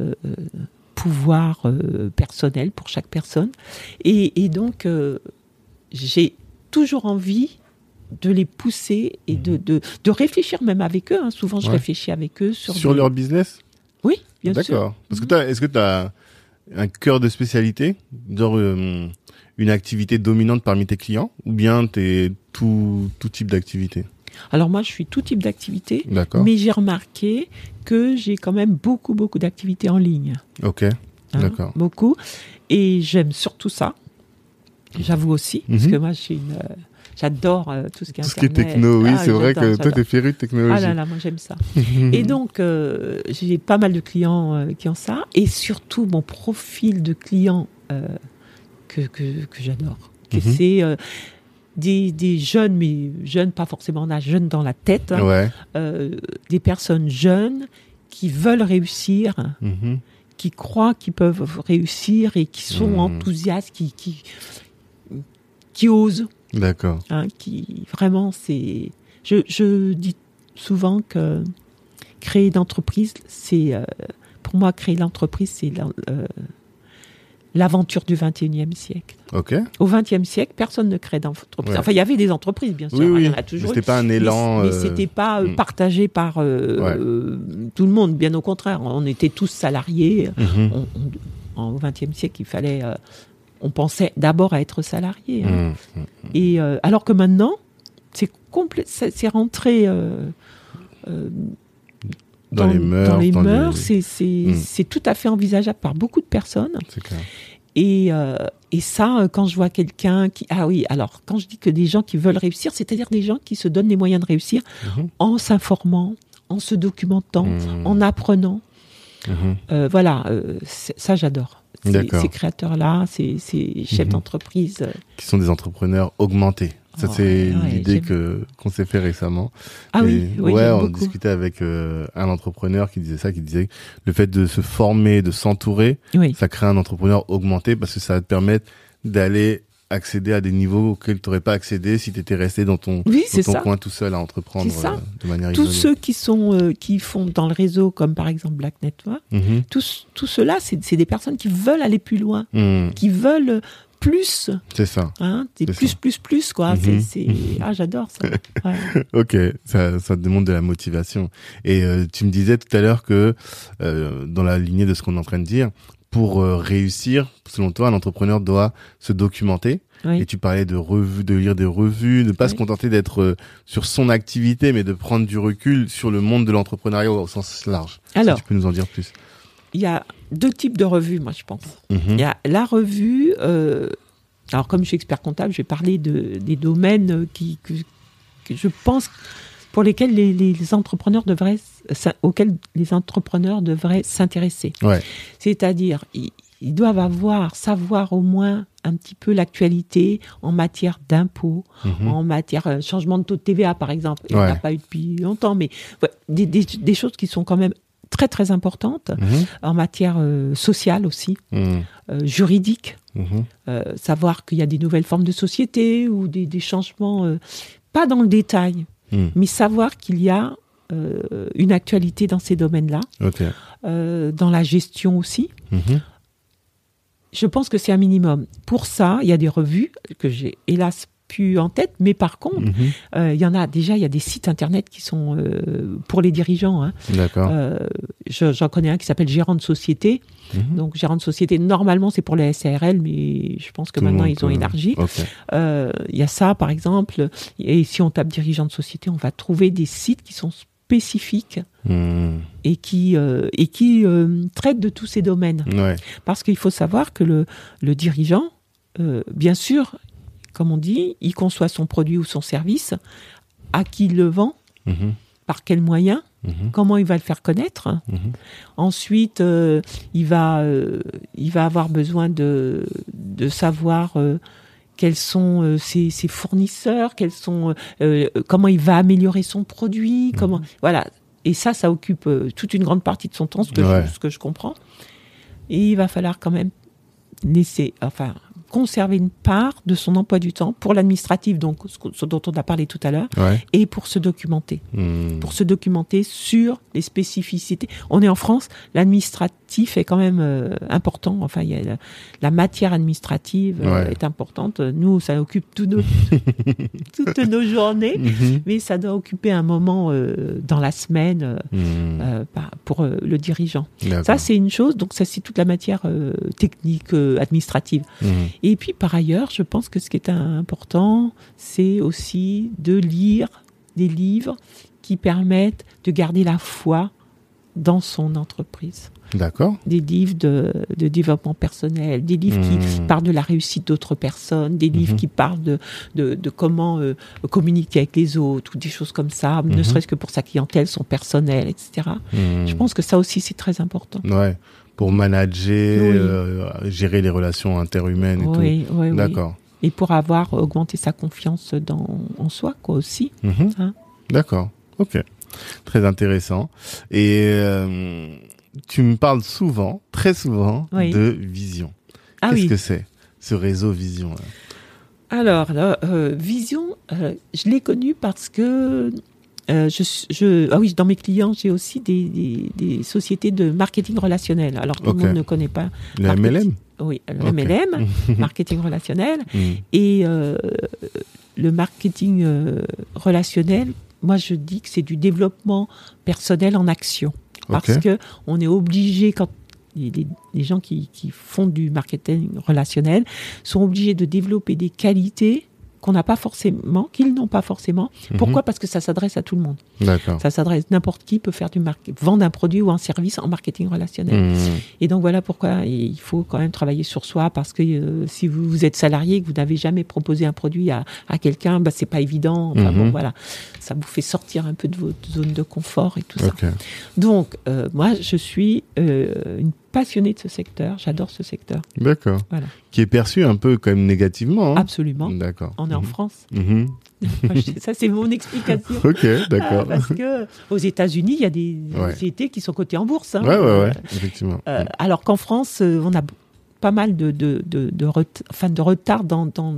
pouvoir euh, personnel pour chaque personne. Et, et donc, euh, j'ai toujours envie de les pousser et de, de, de réfléchir même avec eux. hein. Souvent, je Ouais. réfléchis avec eux sur, Sur des- leur business? Oui, bien sûr. Mhm. D'accord. Parce que t'as, est-ce que tu as un cœur de spécialité, genre euh, une activité dominante parmi tes clients, ou bien t'es tout tout type d'activité? Alors moi, je suis tout type d'activité, D'accord. mais j'ai remarqué que j'ai quand même beaucoup, beaucoup d'activités en ligne. Ok. hein, D'accord. Beaucoup. Et j'aime surtout ça. J'avoue aussi, parce Mhm. que moi, je suis une, euh, j'adore euh, tout ce qui est Tout ce qui est techno, oui, Ah, c'est vrai que toi t'es féru de technologie. Ah là là, moi j'aime ça. et donc, euh, j'ai pas mal de clients euh, qui ont ça. Et surtout, mon profil de client que, que, que j'adore. Mhm. C'est des, des jeunes, mais jeunes, pas forcément en âge, jeunes dans la tête. hein. Ouais. Euh, des personnes jeunes qui veulent réussir, Mhm. qui croient qu'ils peuvent réussir et qui sont Mhm. enthousiastes, qui, qui, qui osent. D'accord. hein, qui vraiment c'est je, je dis souvent que créer d'entreprise c'est euh, pour moi créer l'entreprise c'est euh, l'aventure du 21e siècle au 20e siècle personne ne crée d'entreprise Ouais. enfin il y avait des entreprises bien sûr Oui, hein, oui. toujours C'était pas un élan. mais, euh, c'était pas partagé par euh, Ouais. tout le monde bien au contraire on était tous salariés mhm. On- on- en- au 20e siècle il fallait euh, on pensait d'abord à être salarié hein. Mhm. Et euh, alors que maintenant, c'est complet, c'est c'est rentré euh, Dans, les mœurs. dans les dans mœurs, c'est c'est Mm. tout à fait envisageable par beaucoup de personnes. C'est clair. Et euh, et ça, euh, quand je vois quelqu'un qui ah oui, alors quand je dis que des gens qui veulent réussir, c'est-à-dire des gens qui se donnent les moyens de réussir Mhm. en s'informant, en se documentant, Mhm. en apprenant. Mhm. Euh, voilà, euh, ça j'adore. Ces, créateurs-là, ces, ces chefs Mhm. d'entreprise. Qui sont des entrepreneurs augmentés. Ça, Oh, c'est ouais, l'idée que qu'on s'est fait récemment. Ah oui, Et oui, ouais, j'aime on beaucoup. discutait avec euh, un entrepreneur qui disait ça, qui disait que le fait de se former, de s'entourer, Oui. ça crée un entrepreneur augmenté parce que ça va te permettre d'aller accéder à des niveaux auxquels tu n'aurais pas accédé si tu étais resté dans ton, Oui, dans c'est ton ça. coin tout seul à entreprendre ça. euh, de manière tous isolée. ceux qui sont euh, qui font dans le réseau comme par exemple Black Network Mhm. tous tout cela c'est c'est des personnes qui veulent aller plus loin Mhm. qui veulent plus C'est ça. hein C'est plus ça. plus plus quoi Mhm. c'est c'est ah j'adore ça Ouais. Ok, ça, ça demande de la motivation. Et euh, tu me disais tout à l'heure que, euh, dans la lignée de ce qu'on est en train de dire, pour euh, réussir, selon toi, un entrepreneur doit se documenter. Oui. Et tu parlais de revues, de lire des revues, de pas se contenter d'être euh, sur son activité, mais de prendre du recul sur le monde de l'entrepreneuriat au sens large. alors Si tu peux nous en dire plus. Il y a deux types de revues moi je pense Mhm. il y a la revue euh, alors comme je suis expert comptable je vais parler de des domaines qui que, que je pense pour lesquels les, les entrepreneurs devraient auxquels les entrepreneurs devraient s'intéresser Ouais. C'est-à-dire, ils, ils doivent avoir, savoir au moins un petit peu l'actualité en matière d'impôts, Mhm. en matière euh, changement de taux de TVA, par exemple. Il n'y en a pas eu depuis longtemps, mais ouais, des, des- des choses qui sont quand même très, très importantes Mhm. en matière euh, sociale aussi, Mhm. euh, juridique. Mhm. Euh, savoir qu'il y a des nouvelles formes de société ou des, des changements, euh, pas dans le détail, mais savoir qu'il y a euh, une actualité dans ces domaines-là. Euh, dans la gestion aussi. Je pense que c'est un minimum. Pour ça, il y a des revues que j'ai hélas plus en tête, mais par contre, Mhm. euh, il y en a déjà, il y a des sites internet qui sont euh, pour les dirigeants. hein. D'accord. Euh, je- J'en connais un qui s'appelle Gérant de société. Mhm. Donc, Gérant de société, normalement, c'est pour les SARL, mais je pense que Tout maintenant, ils ont élargi. Il y a ça, par exemple. Et si on tape dirigeant de société, on va trouver des sites qui sont spécifiques Mhm. et qui, euh, et qui euh, traitent de tous ces domaines. Ouais. Parce qu'il faut savoir que le, le dirigeant, euh, bien sûr, comme on dit, il conçoit son produit ou son service, à qui il le vend, Mhm. par quels moyens, Mhm. comment il va le faire connaître. Mhm. Ensuite, euh, il, va, euh, il va avoir besoin de, de savoir euh, quels sont ses, ses fournisseurs, quels sont, comment il va améliorer son produit, comment, voilà. Et ça, ça occupe toute une grande partie de son temps, ce que, Ouais. je, ce que je comprends. Et il va falloir quand même laisser, enfin, conserver une part de son emploi du temps pour l'administratif, donc ce, dont on a parlé tout à l'heure, Ouais. et pour se documenter Mhm. pour se documenter sur les spécificités. On est en France, l'administratif est quand même euh, important. Enfin, il y a la, la matière administrative euh, Ouais. est importante. Nous, ça occupe nos, toutes nos journées, Mhm. mais ça doit occuper un moment euh, dans la semaine Mhm. pour le dirigeant. Ça, c'est une chose. Donc, ça, c'est toute la matière technique, administrative. Mhm. Et puis par ailleurs, je pense que ce qui est important, c'est aussi de lire des livres qui permettent de garder la foi dans son entreprise. D'accord. Des livres de, de développement personnel, des livres qui Mhm. parlent de la réussite d'autres personnes, des livres Mhm. qui parlent de, de, de comment euh, communiquer avec les autres, ou des choses comme ça, ne Mhm. serait-ce que pour sa clientèle, son personnel, etc. Je pense que ça aussi, c'est très important. Ouais. Pour manager, Oui. euh, gérer les relations interhumaines et Oui, oui, tout. oui. D'accord. Et pour avoir augmenté sa confiance dans, en soi, quoi, aussi. Hein. D'accord. Ok. Très intéressant. Et euh, tu me parles souvent, très souvent, Oui. de Vision. Ah Qu'est-ce oui. que c'est ce réseau Vision là? Alors, euh, Vision, euh, je l'ai connu parce que euh, je, je, ah oui, dans mes clients, j'ai aussi des, des, des sociétés de marketing relationnel. Alors, tout le monde ne connaît pas. Le Marketing. MLM Oui, le. MLM, marketing relationnel. Mhm. Et le marketing relationnel, moi, je dis que c'est du développement personnel en action. Parce que on est obligé, quand les, les- les gens qui, qui font du marketing relationnel sont obligés de développer des qualités qu'on n'a pas forcément, qu'ils n'ont pas forcément. Mhm. Pourquoi? Parce que ça s'adresse à tout le monde. D'accord. Ça s'adresse, n'importe qui peut faire du mar- vendre un produit ou un service en marketing relationnel. Mhm. Et donc voilà pourquoi il faut quand même travailler sur soi parce que euh, si vous, vous êtes salarié et que vous n'avez jamais proposé un produit à, à quelqu'un, bah, c'est pas évident. Enfin Mhm. bon, voilà, ça vous fait sortir un peu de votre zone de confort et tout ça. Donc euh, moi, je suis euh, une passionnée de ce secteur. J'adore ce secteur. D'accord. Voilà. Qui est perçu un peu quand même négativement. hein Absolument. D'accord. On est en Mhm. France. Mhm. Je- ça, c'est mon explication. Ok, d'accord. Parce que aux États-Unis, il y a des Ouais. sociétés qui sont cotées en bourse. hein. Ouais, ouais, ouais, effectivement. Euh, alors qu'en France, euh, on a pas mal de, de, de, de, ret- enfin, de retard dans, dans,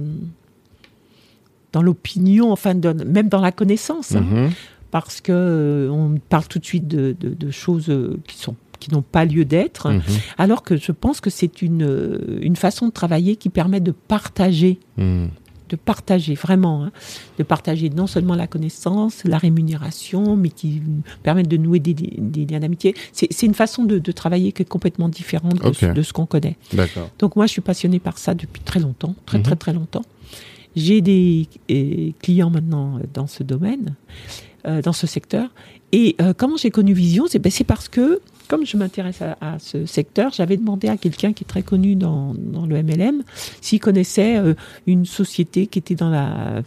dans l'opinion, enfin, de- même dans la connaissance. hein. Mhm. parce que euh, on parle tout de suite de, de- choses euh, qui sont qui n'ont pas lieu d'être, Mhm. alors que je pense que c'est une, euh, une façon de travailler qui permet de partager, Mhm. de partager vraiment, hein, de partager non seulement la connaissance, la rémunération, mais qui permet de nouer des, des- des liens d'amitié. C'est une façon de, de travailler qui est complètement différente de, ce- Ok. de ce qu'on connaît. Donc moi, je suis passionnée par ça depuis très longtemps, très Mhm. très très longtemps. J'ai des euh, clients maintenant euh, dans ce domaine, euh, dans ce secteur. Et euh, comment j'ai connu Vision? C'est ben, c'est parce que, comme je m'intéresse à, à ce secteur, j'avais demandé à quelqu'un qui est très connu dans, dans le MLM s'il connaissait euh, une société qui était dans la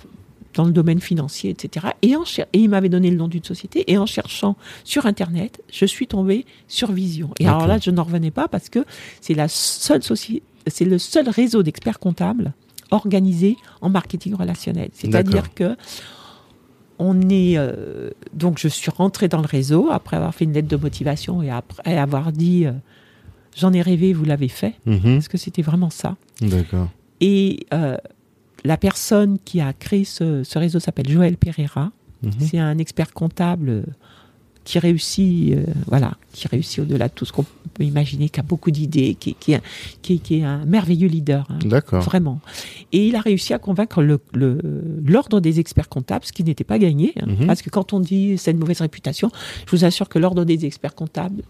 dans le domaine financier, etc. Et, en cher- et il m'avait donné le nom d'une société. Et en cherchant sur Internet, je suis tombée sur Vision. Et alors là, je n'en revenais pas parce que c'est la seule société, c'est le seul réseau d'experts comptables organisé en marketing relationnel. C'est-à-dire que on est euh, donc je suis rentrée dans le réseau après avoir fait une lettre de motivation et après avoir dit euh, j'en ai rêvé, vous l'avez fait. Mhm. Parce que c'était vraiment ça? D'accord. Et euh, la personne qui a créé ce, ce réseau s'appelle Joël Pereira. Mhm. C'est un expert comptable qui réussit, euh, voilà, qui réussit au-delà de tout ce qu'on peut imaginer, qui a beaucoup d'idées, qui, qui, qui, qui, est un merveilleux leader. Hein, D'accord. Vraiment. Et il a réussi à convaincre l'ordre le, l'ordre des experts comptables, ce qui n'était pas gagné. Hein, Mhm. Parce que quand on dit c'est une mauvaise réputation, je vous assure que l'ordre des experts comptables,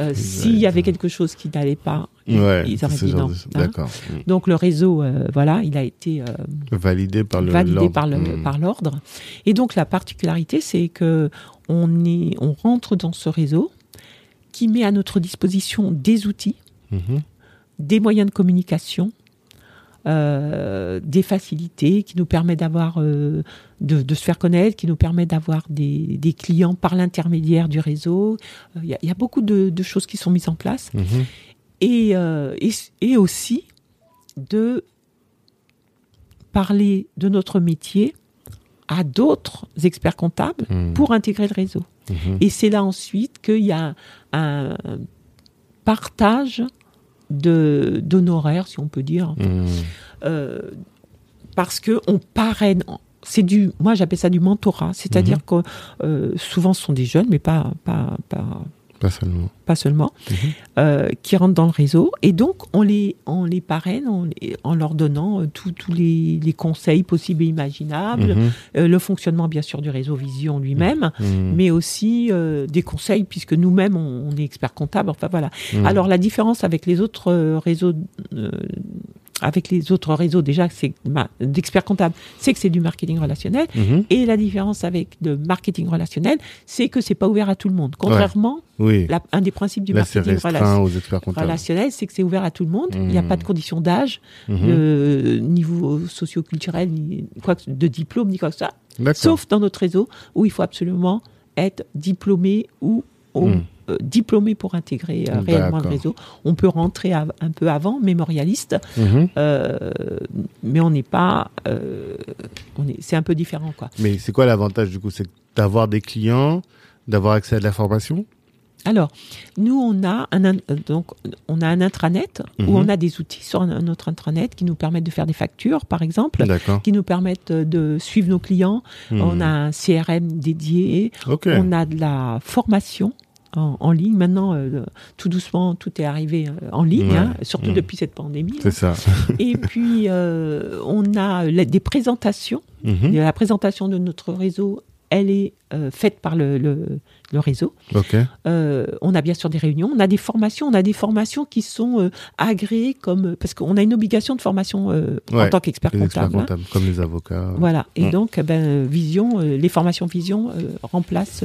euh, s'il y avait quelque chose qui n'allait pas, Ouais, ils auraient dit non. de- hein. Mm. Donc le réseau, euh, voilà, il a été euh, Validé par le validé l'ordre. par le Mm. par l'ordre. Et donc la particularité, c'est que on est, on rentre dans ce réseau qui met à notre disposition des outils, Mhm. des moyens de communication, euh, des facilités qui nous permettent d'avoir euh, de, de se faire connaître, qui nous permettent d'avoir des, des clients par l'intermédiaire du réseau. Euh, Il y, a, il y a beaucoup de, de choses qui sont mises en place Mhm. et, euh, et, et aussi de parler de notre métier à d'autres experts comptables Mm. pour intégrer le réseau. Mhm. Et c'est là ensuite qu'il y a un partage d'honoraires, si on peut dire, Mm. euh, parce que on parraine. C'est du, moi j'appelle ça du mentorat, c'est-à-dire que euh, souvent ce sont des jeunes, mais pas pas pas, Pas seulement. pas seulement, Mhm. euh, qui rentrent dans le réseau. Et donc, on les, on les parraine on les- en leur donnant euh, tous les, les conseils possibles et imaginables, Mhm. euh, le fonctionnement, bien sûr, du réseau Vision lui-même, Mm. mais aussi des conseils, puisque nous-mêmes, on, on est experts comptables. Enfin, voilà. Alors, la différence avec les autres réseaux. Avec les autres réseaux déjà c'est d'experts comptables, c'est que c'est du marketing relationnel. Mhm. Et la différence avec le marketing relationnel, c'est que c'est pas ouvert à tout le monde. Contrairement, Oui. la- un des principes du Là, marketing aux experts comptables. relationnel, c'est que c'est ouvert à tout le monde. Il n'y a Mhm. pas de condition d'âge, Mhm. de niveau socio-culturel, ni quoi que- de diplôme, ni quoi que ça. Sauf dans notre réseau où il faut absolument être diplômé ou au- diplômé pour intégrer euh, réellement le réseau. On peut rentrer à- un peu avant, mémorialiste, Mhm. euh, mais on n'est pas. euh, est, c'est un peu différent, quoi. Mais c'est quoi l'avantage du coup? C'est d'avoir des clients, d'avoir accès à de la formation? Alors, nous, on a un, euh, donc, on a un intranet Mhm. où on a des outils sur notre intranet qui nous permettent de faire des factures, par exemple, qui nous permettent euh, de suivre nos clients. Mhm. On a un CRM dédié. On a de la formation. En, en ligne. Maintenant, euh, tout doucement, tout est arrivé euh, en ligne, Ouais. hein, surtout Mhm. depuis cette pandémie. C'est ça. Et puis, euh, on a la- des présentations. Mhm. La présentation de notre réseau, elle est euh, faite par le, le- le réseau. Ok. Euh, on a bien sûr des réunions, on a des formations, on a des formations qui sont agréées comme parce qu'on a une obligation de formation en tant qu'expert comptable. hein. comptables, comme les avocats. Voilà. Et Mm. donc, eh ben, Vision, les formations Vision remplacent,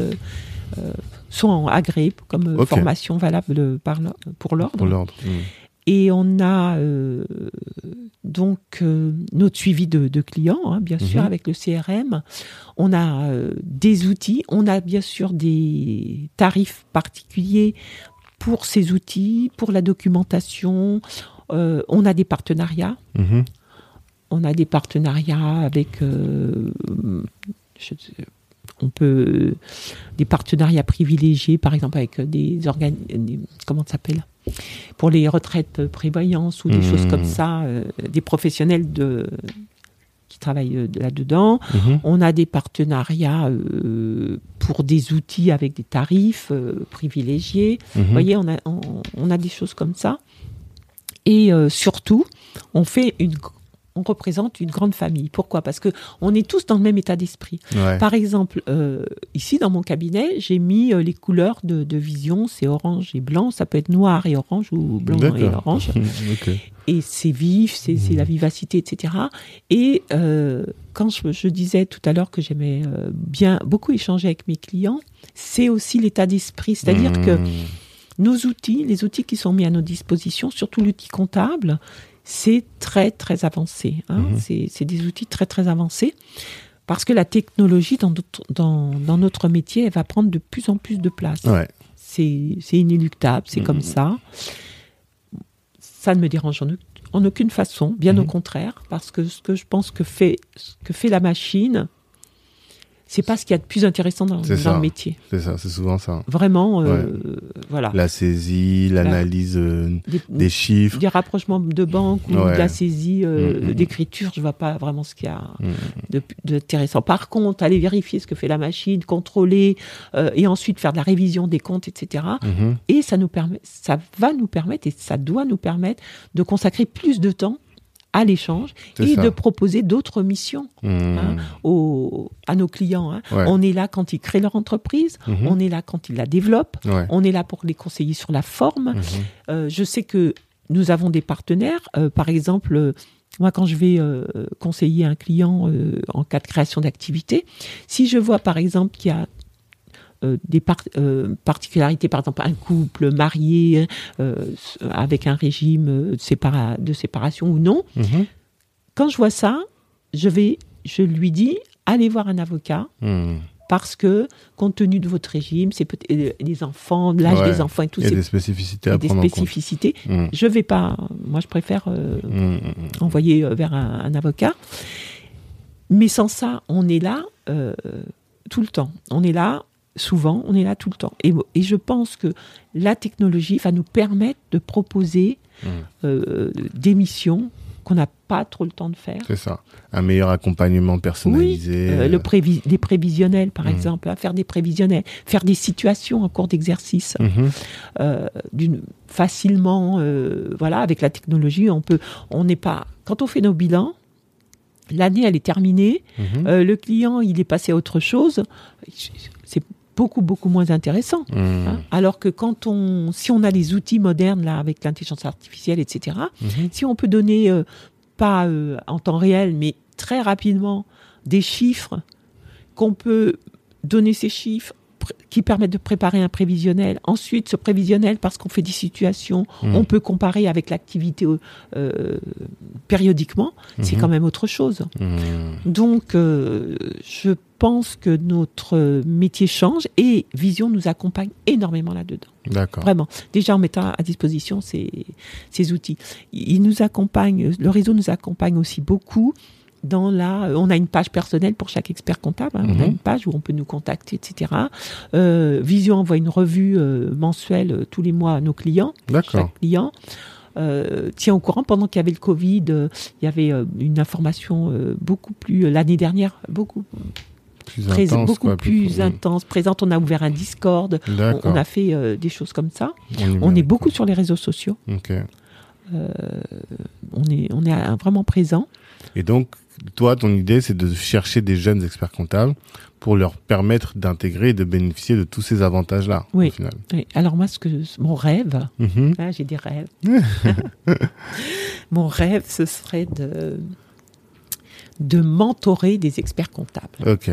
sont en- agréées comme euh, formation valable par pour l'ordre. Et on a euh, donc euh, notre suivi de, de clients, hein, bien sûr, Mhm. avec le CRM. On a euh, des outils, on a bien sûr des tarifs particuliers pour ces outils, pour la documentation. Euh, on a des partenariats. Mhm. On a des partenariats avec. euh, je- on peut des partenariats privilégiés, par exemple avec des organes, comment ça s'appelle pour les retraites prévoyance ou des Mhm. choses comme ça, euh, des professionnels de qui travaillent euh, là-dedans. Mhm. On a des partenariats euh, pour des outils avec des tarifs euh, privilégiés. Mhm. Vous voyez, on a, on, on a des choses comme ça. Et surtout, on fait une, on représente une grande famille. Pourquoi? Parce que on est tous dans le même état d'esprit. Ouais. Par exemple, euh, ici dans mon cabinet, j'ai mis euh, les couleurs de, de vision. C'est orange et blanc. Ça peut être noir et orange ou blanc et orange. Et c'est vif, c'est la vivacité, etc. Et euh, quand je, je disais tout à l'heure que j'aimais bien beaucoup échanger avec mes clients, c'est aussi l'état d'esprit. C'est-à-dire que Mhm. nos outils, les outils qui sont mis à nos dispositions, surtout l'outil comptable, c'est très très avancé. hein. Mhm. C'est des outils très très avancés parce que la technologie dans notre, dans, dans notre métier, elle va prendre de plus en plus de place. Ouais. C'est inéluctable, c'est Mhm. comme ça. Ça ne me dérange en, en aucune façon, bien au Mhm. contraire, parce que ce que je pense que fait, ce que fait la machine, c'est pas ce qu'il y a de plus intéressant dans, dans ça. le métier. C'est ça, c'est souvent ça. Vraiment, euh, voilà. La saisie, l'analyse euh, Des, des chiffres. des rapprochements de banque ou Ouais. de la saisie euh, Mm, mm. d'écriture, je vois pas vraiment ce qu'il y a Mm. d'intéressant. Par contre, aller vérifier ce que fait la machine, contrôler euh, et ensuite faire de la révision des comptes, etc. Mhm. Et ça nous permet, ça va nous permettre et ça doit nous permettre de consacrer plus de temps à l'échange et ça. de proposer d'autres missions Mhm. Hein, aux, à nos clients. hein. Ouais. On est là quand ils créent leur entreprise, Mhm. on est là quand ils la développent, Ouais. on est là pour les conseiller sur la forme. Mhm. Euh, je sais que nous avons des partenaires. euh, par exemple, euh, moi, quand je vais conseiller un client en cas de création d'activité, si je vois par exemple qu'il y a des par- euh, particularités, par exemple un couple marié euh, avec un régime euh, de, sépara- de séparation ou non, Mhm. quand je vois ça, je vais, je lui dis, allez voir un avocat Mhm. parce que compte tenu de votre régime, c'est peut-être euh, les enfants, l'âge Ouais. des enfants et tout, Il y a des spécificités à des prendre en compte. spécificités. Mhm. Je vais pas. Moi, je préfère euh, Mhm. envoyer euh, vers un, un avocat. Mais sans ça, on est là euh, tout le temps. On est là souvent, on est là tout le temps. Et, et je pense que la technologie va nous permettre de proposer Mhm. euh, des missions qu'on n'a pas trop le temps de faire. C'est ça. Un meilleur accompagnement personnalisé. Euh, le prévi- des prévisionnels, par Mhm. exemple, hein, faire des prévisionnels, faire des situations en cours d'exercice Mhm. euh, facilement, euh, voilà, avec la technologie, on peut, on n'est pas. Quand on fait nos bilans, l'année elle est terminée, le client il est passé à autre chose, c'est beaucoup beaucoup moins intéressant. Mhm. hein. Alors que quand on, si on a les outils modernes là avec l'intelligence artificielle, etc. Mhm. Si on peut donner euh, pas euh, en temps réel, mais très rapidement des chiffres, qu'on peut donner ces chiffres qui permettent de préparer un prévisionnel. Ensuite, ce prévisionnel, parce qu'on fait des situations, Mhm. on peut comparer avec l'activité euh, périodiquement. C'est Mhm. quand même autre chose. Mhm. Donc, euh, je pense que notre métier change et Vision nous accompagne énormément là-dedans. D'accord. Vraiment. Déjà en mettant à disposition ces, ces outils. Il nous accompagne, le réseau nous accompagne aussi beaucoup dans la. On a une page personnelle pour chaque expert comptable. hein. On a Mhm. une page où on peut nous contacter, etc. Euh, Vision envoie une revue euh, mensuelle euh, tous les mois à nos clients. D'accord. Chaque client. Euh, tient au courant pendant qu'il y avait le Covid, euh, il y avait euh, une information euh, beaucoup plus euh, l'année dernière, beaucoup Plus intense, beaucoup quoi, plus intense, présente. On a ouvert un Discord, on, on a fait euh, des choses comme ça. On est beaucoup sur les réseaux sociaux. Ok. On est, on est euh, vraiment présent. Et donc, toi, ton idée, c'est de chercher des jeunes experts comptables pour leur permettre d'intégrer et de bénéficier de tous ces avantages-là, Oui. au final. Oui. Alors moi, ce que mon rêve, Mhm. ah, j'ai des rêves. mon rêve, ce serait de de mentorer des experts comptables. Ok.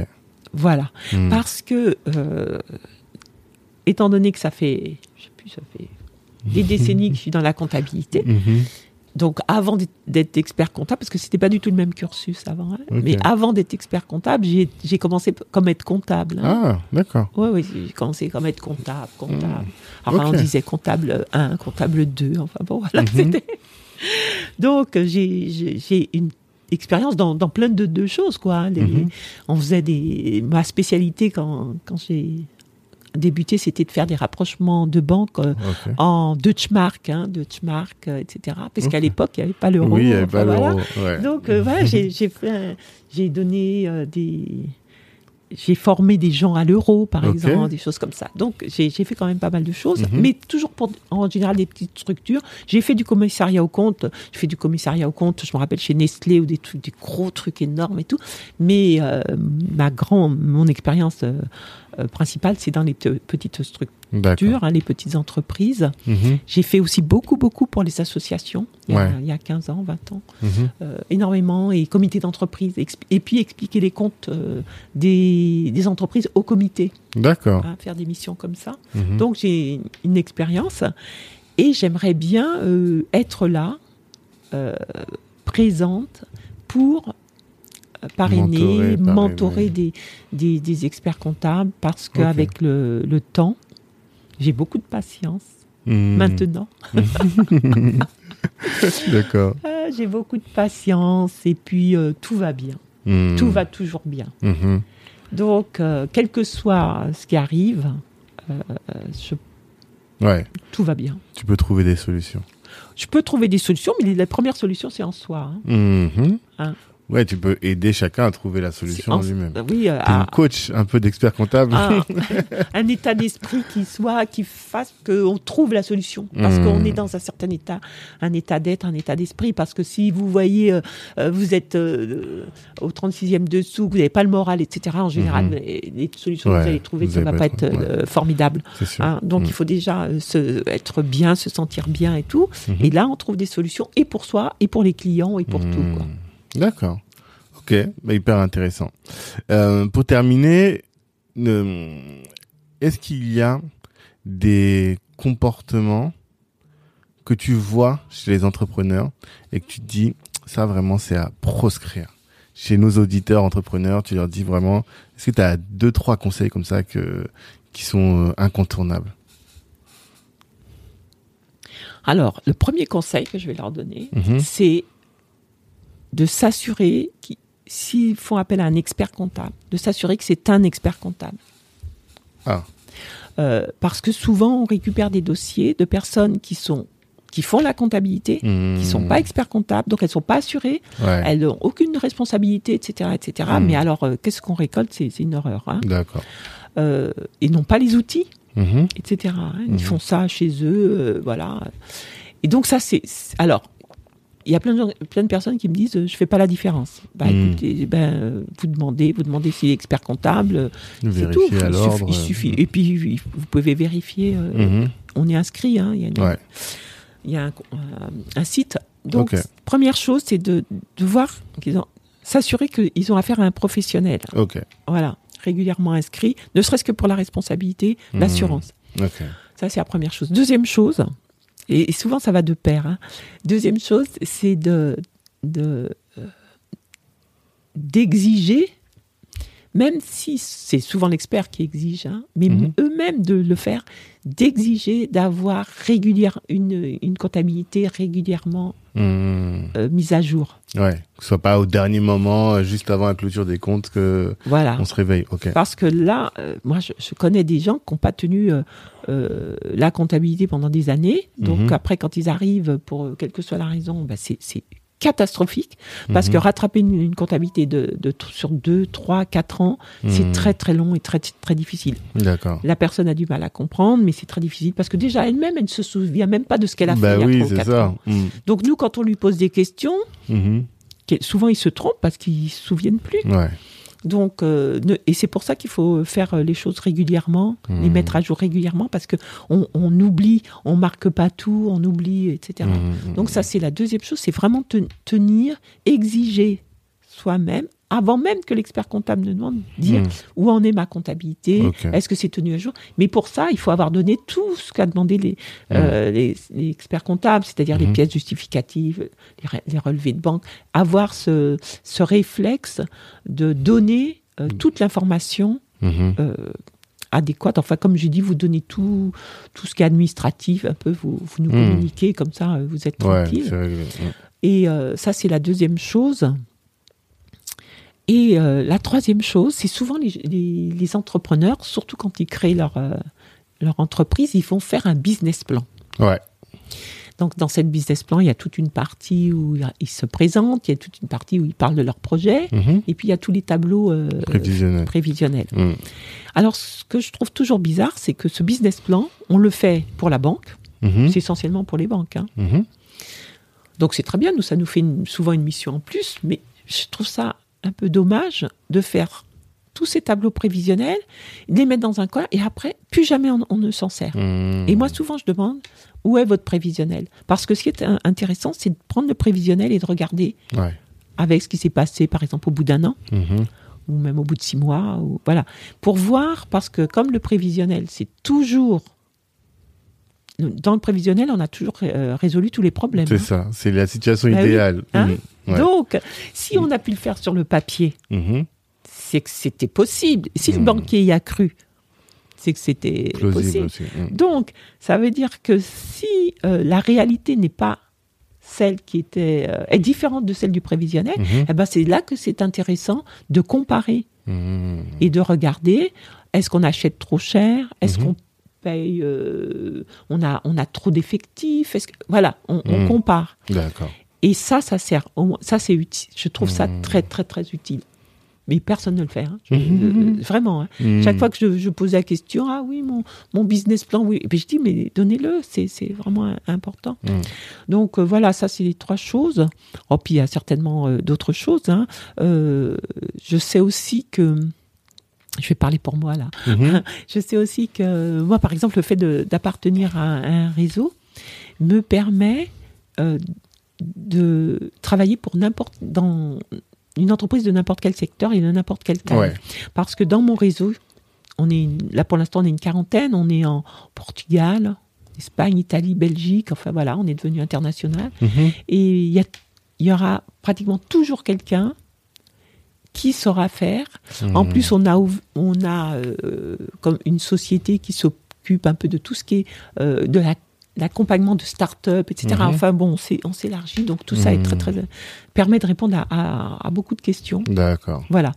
Voilà, Mhm. parce que euh, étant donné que ça fait, je sais plus, ça fait des décennies que je suis dans la comptabilité. Mhm. Donc avant d'être- expert comptable, parce que c'était pas du tout le même cursus avant, hein, mais avant d'être expert comptable, j'ai commencé comme être comptable. hein. Ah, d'accord. Oui, oui, j'ai commencé comme être comptable, comptable. Enfin, Ok. on disait comptable 1, comptable 2, enfin bon, voilà, Mhm. c'était... Donc, j'ai- une expérience dans, dans plein de, de choses, quoi. hein. Les- Mhm. On faisait des... Ma spécialité, quand, quand j'ai débuté, c'était de faire des rapprochements de banques euh, en Deutschmark, hein, Deutschmark, euh, etc. Parce qu'à l'époque, il n'y avait pas l'euro. Oui, il n'y avait enfin, pas voilà. l'euro. Ouais. Donc euh, voilà, j'ai j'ai fait, j'ai donné euh, des, j'ai formé des gens à l'euro, par exemple, des choses comme ça. Donc j'ai j'ai fait quand même pas mal de choses, Mhm. mais toujours pour en général des petites structures. J'ai fait du commissariat au compte, je fais du commissariat au compte, je me rappelle chez Nestlé ou des trucs, des gros trucs énormes et tout. Mais ma grand, mon expérience principale, c'est dans les te- petites structures, hein, les petites entreprises. Mhm. J'ai fait aussi beaucoup, beaucoup pour les associations, il y a, il y a 15 ans, 20 ans Mhm. euh, énormément et comité d'entreprise et puis expliquer les comptes euh, des, des entreprises au comité, D'accord. hein, faire des missions comme ça. Mhm. Donc j'ai une expérience et j'aimerais bien euh, être là, euh, présente pour euh, parrainer, Mentorer, des, des, des experts comptables parce qu'avec le, le temps, j'ai beaucoup de patience Mhm. maintenant. D'accord. Euh, j'ai beaucoup de patience et puis euh, tout va bien. Mhm. Tout va toujours bien. Mhm. Donc, euh, quel que soit ce qui arrive, euh, je- Ouais, tout va bien. tu peux trouver des solutions. Je peux trouver des solutions, mais la première solution, c'est en soi. hein. Hein. Ouais, tu peux aider chacun à trouver la solution en lui-même. Oui, euh, à- une coach un peu d'expert comptable. un, un état d'esprit qui soit, qui fasse qu'on trouve la solution. Parce Mmh. qu'on est dans un certain état, un état d'être, un état d'esprit. Parce que si vous voyez, euh, euh, vous êtes euh, au 36e dessous, vous n'avez pas le moral, etc., en général, Mhm. les, solutions que Ouais, vous allez trouver, vous ça ne va pas être euh, formidable. Hein. donc il faut déjà se, être bien, se sentir bien et tout. Et là, on trouve des solutions et pour soi, et pour les clients, et pour tout. quoi. D'accord. Ok, bah, hyper intéressant. Euh, pour terminer, euh, est-ce qu'il y a des comportements que tu vois chez les entrepreneurs et que tu te dis, ça vraiment c'est à proscrire? Chez nos auditeurs entrepreneurs, tu leur dis vraiment, est-ce que tu as deux, trois conseils comme ça que, qui sont euh, incontournables? Alors, le premier conseil que je vais leur donner, Mhm. c'est de s'assurer, qu'ils- s'ils font appel à un expert comptable, de s'assurer que c'est un expert comptable. Ah. Euh, parce que souvent, on récupère des dossiers de personnes qui sont qui font la comptabilité, qui sont pas experts comptables, donc elles sont pas assurées. Ouais. elles n'ont aucune responsabilité, etc., etc. Mm. Mais alors, euh, qu'est-ce qu'on récolte? C'est une horreur. Hein. D'accord. Euh, ils n'ont pas les outils Mhm. etc. hein. Ils Mhm. font ça chez eux, euh, voilà. Et donc ça, c'est- alors. Il y a plein de, gens- plein de personnes qui me disent euh, je fais pas la différence. Bah Mhm. écoutez, ben euh, vous demandez, vous demandez s'il est expert comptable, euh, c'est tout. À Il suffit, il suffit. Et puis vous pouvez vérifier. mhm. On est inscrit, hein, il y a, une- Ouais. il y a un, site. Donc première chose, c'est de, de voir, qu'ils ont- s'assurer qu'ils ont affaire à un professionnel. Ok. Voilà, régulièrement inscrit, ne serait-ce que pour la responsabilité, l'assurance. Ok. Ça, c'est la première chose. Deuxième chose, et, et souvent ça va de pair, hein. deuxième chose, c'est de, de, euh, d'exiger, même si c'est souvent l'expert qui exige, hein, mais Mhm. eux-mêmes de le faire, d'exiger d'avoir régulière, une, une comptabilité régulièrement Hmm. euh, mise à jour. Ouais, que ce soit pas au dernier moment, euh, juste avant la clôture des comptes, que Voilà. on se réveille. Ok. Parce que là, euh, moi, je, je connais des gens qui n'ont pas tenu euh, la comptabilité pendant des années. Donc Mhm. après, quand ils arrivent, pour quelle que soit la raison, bah, c'est catastrophique. Parce Mhm. que rattraper une, une comptabilité de, de, sur 2, 3, 4 ans, c'est Mhm. très très long et très très difficile. D'accord. La personne a du mal à comprendre, mais c'est très difficile parce que déjà elle-même, elle ne se souvient même pas de ce qu'elle a Bah fait il y a 3 ou c'est 4 ça. ans. Hmm. Donc nous, quand on lui pose des questions, Mhm. souvent ils se trompent parce qu'ils ne se souviennent plus. Ouais. Donc, euh, ne- et c'est pour ça qu'il faut faire euh, les choses régulièrement, les Mhm. mettre à jour régulièrement, parce que on, on oublie, on marque pas tout, on oublie, etc. Mhm. Donc ça, c'est la deuxième chose, c'est vraiment te- tenir, exiger soi-même, avant même que l'expert comptable ne demande, dire Mhm. où en est ma comptabilité, est-ce que c'est tenu à jour? Mais pour ça, il faut avoir donné tout ce qu'a demandé les, euh, les, les experts comptables, c'est-à-dire les Mhm. pièces justificatives, les, re- les relevés de banque, avoir ce, ce réflexe de donner euh, toute l'information euh, adéquate. Enfin, comme j'ai dit, vous donnez tout, tout ce qui est administratif, un peu, vous, vous nous communiquez, comme ça, vous êtes tranquille. Hmm. Et euh, ça, c'est la deuxième chose. Et euh, la troisième chose, c'est souvent les, les- les entrepreneurs, surtout quand ils créent leur, euh, leur entreprise, ils vont faire un business plan. Ouais. Donc, dans cette business plan, il y a toute une partie où ils se présentent, il y a toute une partie où ils parlent de leur projet, Mhm. et puis il y a tous les tableaux euh, Prévisionnel. prévisionnels. Hmm. Alors, ce que je trouve toujours bizarre, c'est que ce business plan, on le fait pour la banque, Mhm. c'est essentiellement pour les banques. hein. Mhm. Donc c'est très bien, nous, ça nous fait une- souvent une mission en plus, mais je trouve ça un peu dommage de faire tous ces tableaux prévisionnels, de les mettre dans un coin, et après, plus jamais on, on ne s'en sert. Hmm. Et moi, souvent, je demande, où est votre prévisionnel? Parce que ce qui est in- intéressant, c'est de prendre le prévisionnel et de regarder Ouais. avec ce qui s'est passé, par exemple, au bout d'un an, Mhm. ou même au bout de six mois, ou voilà, pour voir, parce que comme le prévisionnel, c'est toujours dans le prévisionnel, on a toujours euh, résolu tous les problèmes. C'est hein. ça. C'est la situation Bah oui. idéale. Hein Mhm. Ouais. Donc, si on a pu le faire sur le papier, Mhm. c'est que c'était possible. Si le Hmm. banquier y a cru, c'est que c'était possible. aussi. Hmm. Donc, ça veut dire que si euh, la réalité n'est pas celle qui était euh, est différente de celle du prévisionnel, Mhm. eh ben c'est là que c'est intéressant de comparer Mhm. et de regarder est-ce qu'on achète trop cher, est-ce qu'on paye, euh, on a on a trop d'effectifs, voilà, on, on compare. D'accord. Et ça, ça sert. Ça, c'est utile. Je trouve ça Mhm. très, très, très utile. Mais personne ne le fait. hein. Je- euh, vraiment. hein. Mhm. Chaque fois que je, je pose la question, ah oui, mon, mon business plan, oui. Et puis je dis, mais donnez-le, c'est vraiment important. Donc euh, voilà, ça, c'est les trois choses. Oh, puis il y a certainement euh, d'autres choses. hein. Euh, je sais aussi que. Je vais parler pour moi là. Mhm. Je sais aussi que moi, par exemple, le fait d'appartenir à un réseau me permet euh, de travailler pour n'importe dans une entreprise de n'importe quel secteur et de n'importe quelle taille. Ouais. Parce que dans mon réseau, on est une- là pour l'instant on est une quarantaine, on est en Portugal, Espagne, Italie, Belgique, enfin voilà, on est devenu international. Mhm. Et il y, y aura pratiquement toujours quelqu'un qui saura faire. En Mhm. plus, on a, on a euh, comme une société qui s'occupe un peu de tout ce qui est euh, de la- l'accompagnement de start-up, etc. Mhm. Enfin bon, on s'é- on s'élargit, donc tout ça est très, Mhm. très, permet de répondre à, à- à beaucoup de questions. D'accord. Voilà.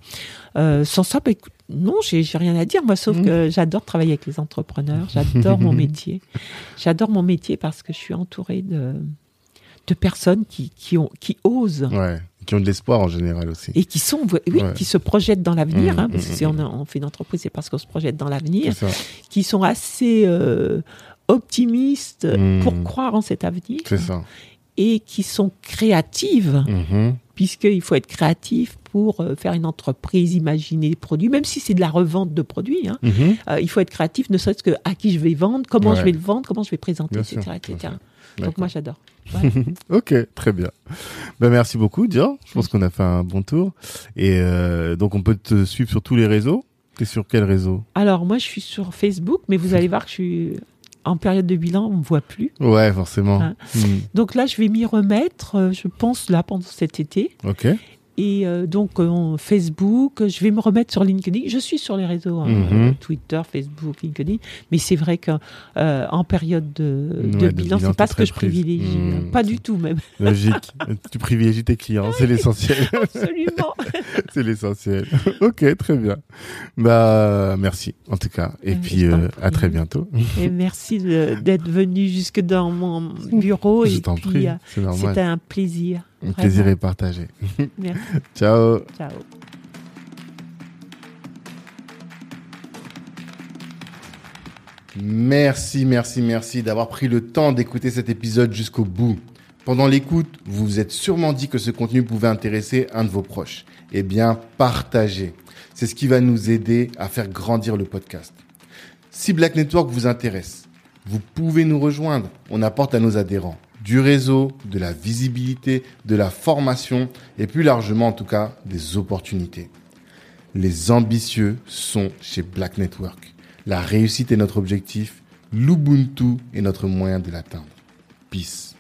Euh, sans ça, bah, écoute, non, j'ai rien à dire, moi, sauf Mhm. que j'adore travailler avec les entrepreneurs, j'adore mon métier. J'adore mon métier parce que je suis entourée de, de personnes qui, qui, ont, qui osent Ouais. Qui ont de l'espoir en général aussi. et qui sont, oui, Ouais. qui se projettent dans l'avenir, hein, parce que si on, a- on fait une entreprise, c'est parce qu'on se projette dans l'avenir, qui sont assez euh, optimistes Mhm. pour croire en cet avenir C'est ça. et qui sont créatives, Mhm. puisqu'il faut être créatif pour euh, faire une entreprise, imaginer des produits, même si c'est de la revente de produits. hein. Mhm. Euh, il faut être créatif, ne serait-ce que à qui je vais vendre, comment Ouais. je vais le vendre, comment je vais présenter, Bien etc. sûr. Donc moi j'adore. Ok, très bien. Ben, merci beaucoup, Dior. Je pense qu'on a fait un bon tour. Et euh, donc, on peut te suivre sur tous les réseaux. T'es sur quel réseau? Alors moi je suis sur Facebook, mais vous allez voir que je suis en période de bilan, on me voit plus. Ouais, forcément. Ah. Hmm. Donc là je vais m'y remettre, euh, je pense là pendant cet été. Ok. Et euh, donc euh, Facebook, je vais me remettre sur LinkedIn. Je suis sur les réseaux, hein, Mhm. euh, Twitter, Facebook, LinkedIn. Mais c'est vrai que euh, en période de, bilan, bilan, c'est pas ce que je prise. privilégie. Mhm. Pas du tout même. Logique. tu privilégies tes clients, c'est l'essentiel. Absolument. c'est l'essentiel. ok, très bien. Bah, merci en tout cas. Et Euh, puis à très bientôt. Et merci d'être venu jusque dans mon bureau. Je et t'en puis, prie, c'est un plaisir. Le plaisir Vraiment. est partagé. Merci. Ciao. Ciao. Merci, merci, merci d'avoir pris le temps d'écouter cet épisode jusqu'au bout. Pendant l'écoute, vous vous êtes sûrement dit que ce contenu pouvait intéresser un de vos proches. Eh bien, partagez. C'est ce qui va nous aider à faire grandir le podcast. Si Black Network vous intéresse, vous pouvez nous rejoindre. On apporte à nos adhérents du réseau, de la visibilité, de la formation et plus largement en tout cas des opportunités. Les ambitieux sont chez Black Network. La réussite est notre objectif, l'Ubuntu est notre moyen de l'atteindre. Peace.